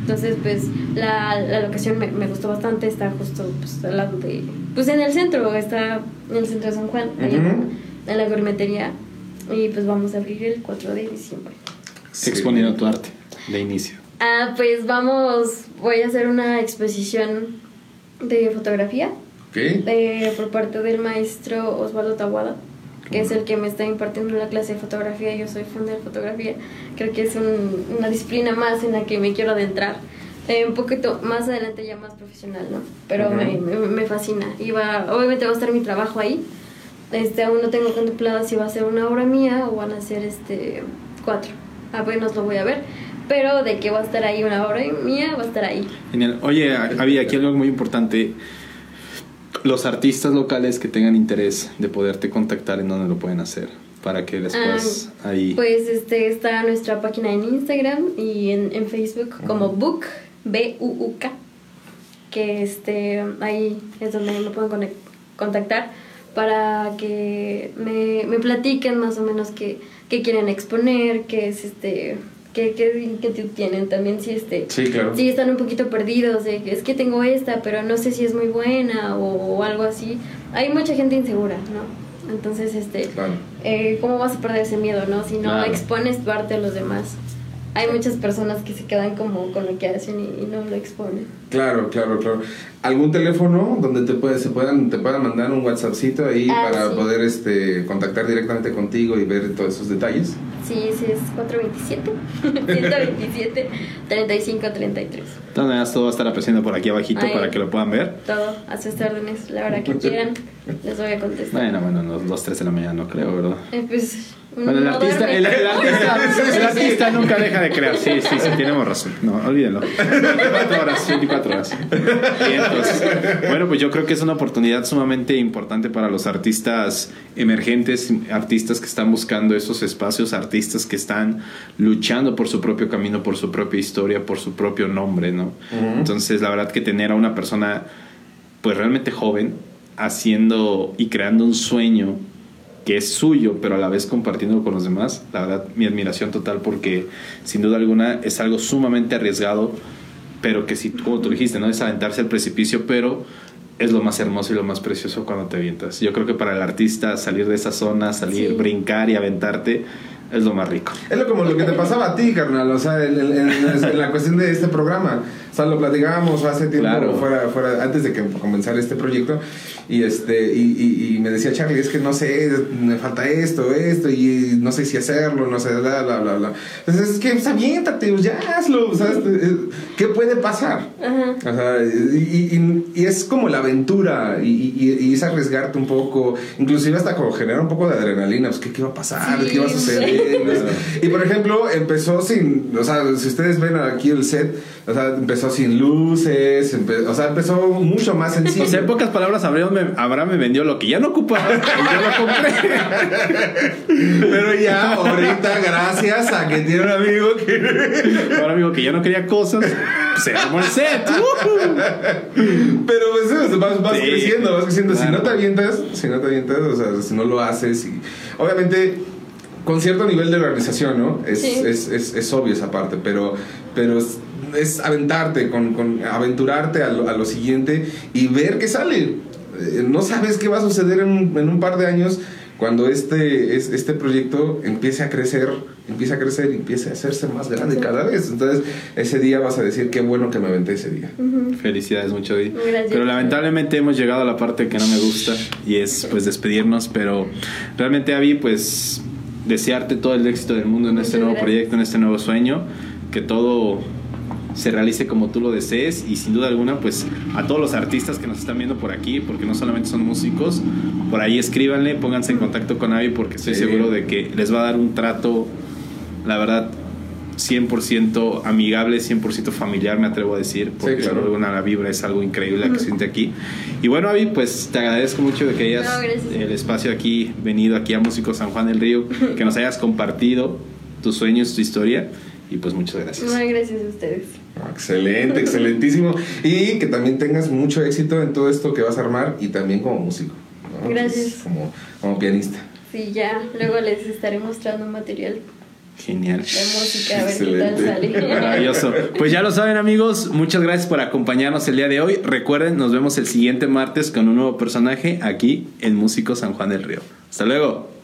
Entonces, pues, la, la locación me, me gustó bastante, está justo pues, al lado de... Pues en el centro, está en el centro de San Juan, ahí en- Ujú. en la gourmetería. Y pues vamos a abrir el 4 de diciembre. Exponiendo tu arte de inicio. Ah, pues vamos, voy a hacer una exposición de fotografía Ok. de, por parte del maestro Osvaldo Tawada, que es el que me está impartiendo la clase de fotografía. Yo soy fan de fotografía. Creo que es un- una disciplina más en la que me quiero adentrar. Eh, un poquito más adelante ya más profesional, ¿no? Pero me, me, me fascina. Y va, obviamente va a estar mi trabajo ahí. Este, aún no tengo contemplado si va a ser una obra mía o van a ser este, cuatro. Apenas lo voy a ver. Pero de que va a estar ahí una obra mía, va a estar ahí. Genial. Oye, había aquí algo muy importante. Los artistas locales que tengan interés de poderte contactar, ¿en dónde lo pueden hacer? Para que después ahí... Pues este está nuestra página en Instagram y en, en Facebook como Book, B-U-U-K, que este, ahí es donde me pueden contactar para que me, me platiquen más o menos qué, qué quieren exponer, qué es este qué, qué inquietud tienen también si este Sí, claro. si están un poquito perdidos de es que tengo esta pero no sé si es muy buena o, o algo así hay mucha gente insegura no entonces este Claro. eh, ¿cómo vas a perder ese miedo, no? Si no Claro. expones tu arte a los demás. Hay muchas personas que se quedan como con lo que hacen y, y no lo exponen. Claro, claro, claro. ¿Algún teléfono donde te puede, se puedan, te puedan mandar un WhatsAppcito ahí Ah, para sí. poder este, contactar directamente contigo y ver todos esos detalles? Sí, ese es 427, 127, 35, 33. De todas maneras, todo va a estar apareciendo por aquí abajito Ahí. para que lo puedan ver. Todo a sus órdenes, la hora que quieran, les voy a contestar. Bueno, bueno, no, dos, tres de la mañana no creo, ¿verdad? Eh, pues, Bueno, el no artista, el, el artista, el artista nunca deja de crear. Sí, sí, sí, tenemos razón. No, olvídenlo. 24 horas, 24 horas. Pues, bueno, pues yo creo que es una oportunidad sumamente importante para los artistas emergentes, artistas que están buscando esos espacios, artistas que están luchando por su propio camino, por su propia historia, por su propio nombre, ¿no? Entonces, la verdad que tener a una persona, pues realmente joven, haciendo y creando un sueño que es suyo, pero a la vez compartiendo con los demás, la verdad, mi admiración total porque sin duda alguna es algo sumamente arriesgado, pero que si, como tú dijiste, ¿no? Es aventarse al precipicio, pero es lo más hermoso y lo más precioso cuando te avientas. Yo creo que para el artista salir de esa zona, salir, Sí. brincar y aventarte, es lo más rico. Es lo como lo que te pasaba a ti, carnal, o sea, en, en- en- en la cuestión de este programa. Sea, lo platicábamos hace tiempo Claro. fuera, fuera, antes de que comenzara este proyecto. Y este, y, y- y me decía Charlie, es que no sé, me falta esto, esto, y no sé si hacerlo, no sé, bla, bla, bla, bla. Entonces es que pues, aviéntate, pues, ya hazlo, ¿sabes? Eh, ¿Qué puede pasar? Ajá. O sea, y, y- y es como la aventura y, y- y es arriesgarte un poco, inclusive hasta como generar un poco de adrenalina, pues ¿qué, qué va a pasar? Sí, ¿Qué va a suceder? y por ejemplo, empezó sin, o sea, si ustedes ven aquí el set, o sea, empezó sin luces, empe- o sea, empezó mucho más sencillo. O sea, en pocas palabras, Abraham me, Abraham me vendió lo que ya no ocupaba y yo lo compré. *laughs* Pero ya, ahorita, gracias a que tiene un amigo que... Ahora amigo que ya no quería cosas, se armó el set. *laughs* Pero pues vas, vas Sí, creciendo, vas creciendo. Si no te avientas, si no te avientas, o sea, si no lo haces, y obviamente con cierto nivel de organización, ¿no? Es, Sí. es, es, es obvio esa parte, pero, pero es, es aventarte, con, con aventurarte a lo, a lo siguiente y ver qué sale. Eh, No sabes qué va a suceder en, un- en un par de años cuando este, es- este proyecto empiece a crecer, empiece a crecer y empiece a hacerse más grande Sí. cada vez. Entonces, ese día vas a decir qué bueno que me aventé ese día. Felicidades mucho, Di. Gracias. Pero lamentablemente hemos llegado a la parte que no me gusta y es pues despedirnos, pero realmente Avi, pues desearte todo el éxito del mundo en este nuevo gracias. proyecto, en este nuevo sueño, que todo se realice como tú lo desees y sin duda alguna pues a todos los artistas que nos están viendo por aquí, porque no solamente son músicos, por ahí escríbanle, pónganse en contacto con Avi porque estoy Sí. seguro de que les va a dar un trato, la verdad, 100% amigable, 100% familiar, me atrevo a decir, porque Sí, claro. alguna la vibra es algo increíble la que siente aquí. Y bueno, Avi, pues te agradezco mucho de que hayas No, el espacio aquí, venido aquí a Músicos San Juan del Río, *laughs* que nos hayas compartido tus sueños, tu historia, y pues muchas gracias. No, gracias a ustedes. Excelente, excelentísimo. Y que también tengas mucho éxito en todo esto que vas a armar y también como músico. ¿no? Gracias. Pues, Como, como pianista. Sí, ya. Luego les estaré mostrando material Genial. de música, a ver qué tal Excelente. sale. Maravilloso. Pues ya lo saben amigos, muchas gracias por acompañarnos el día de hoy. Recuerden, nos vemos el siguiente martes con un nuevo personaje aquí en Músicos San Juan del Río. Hasta luego.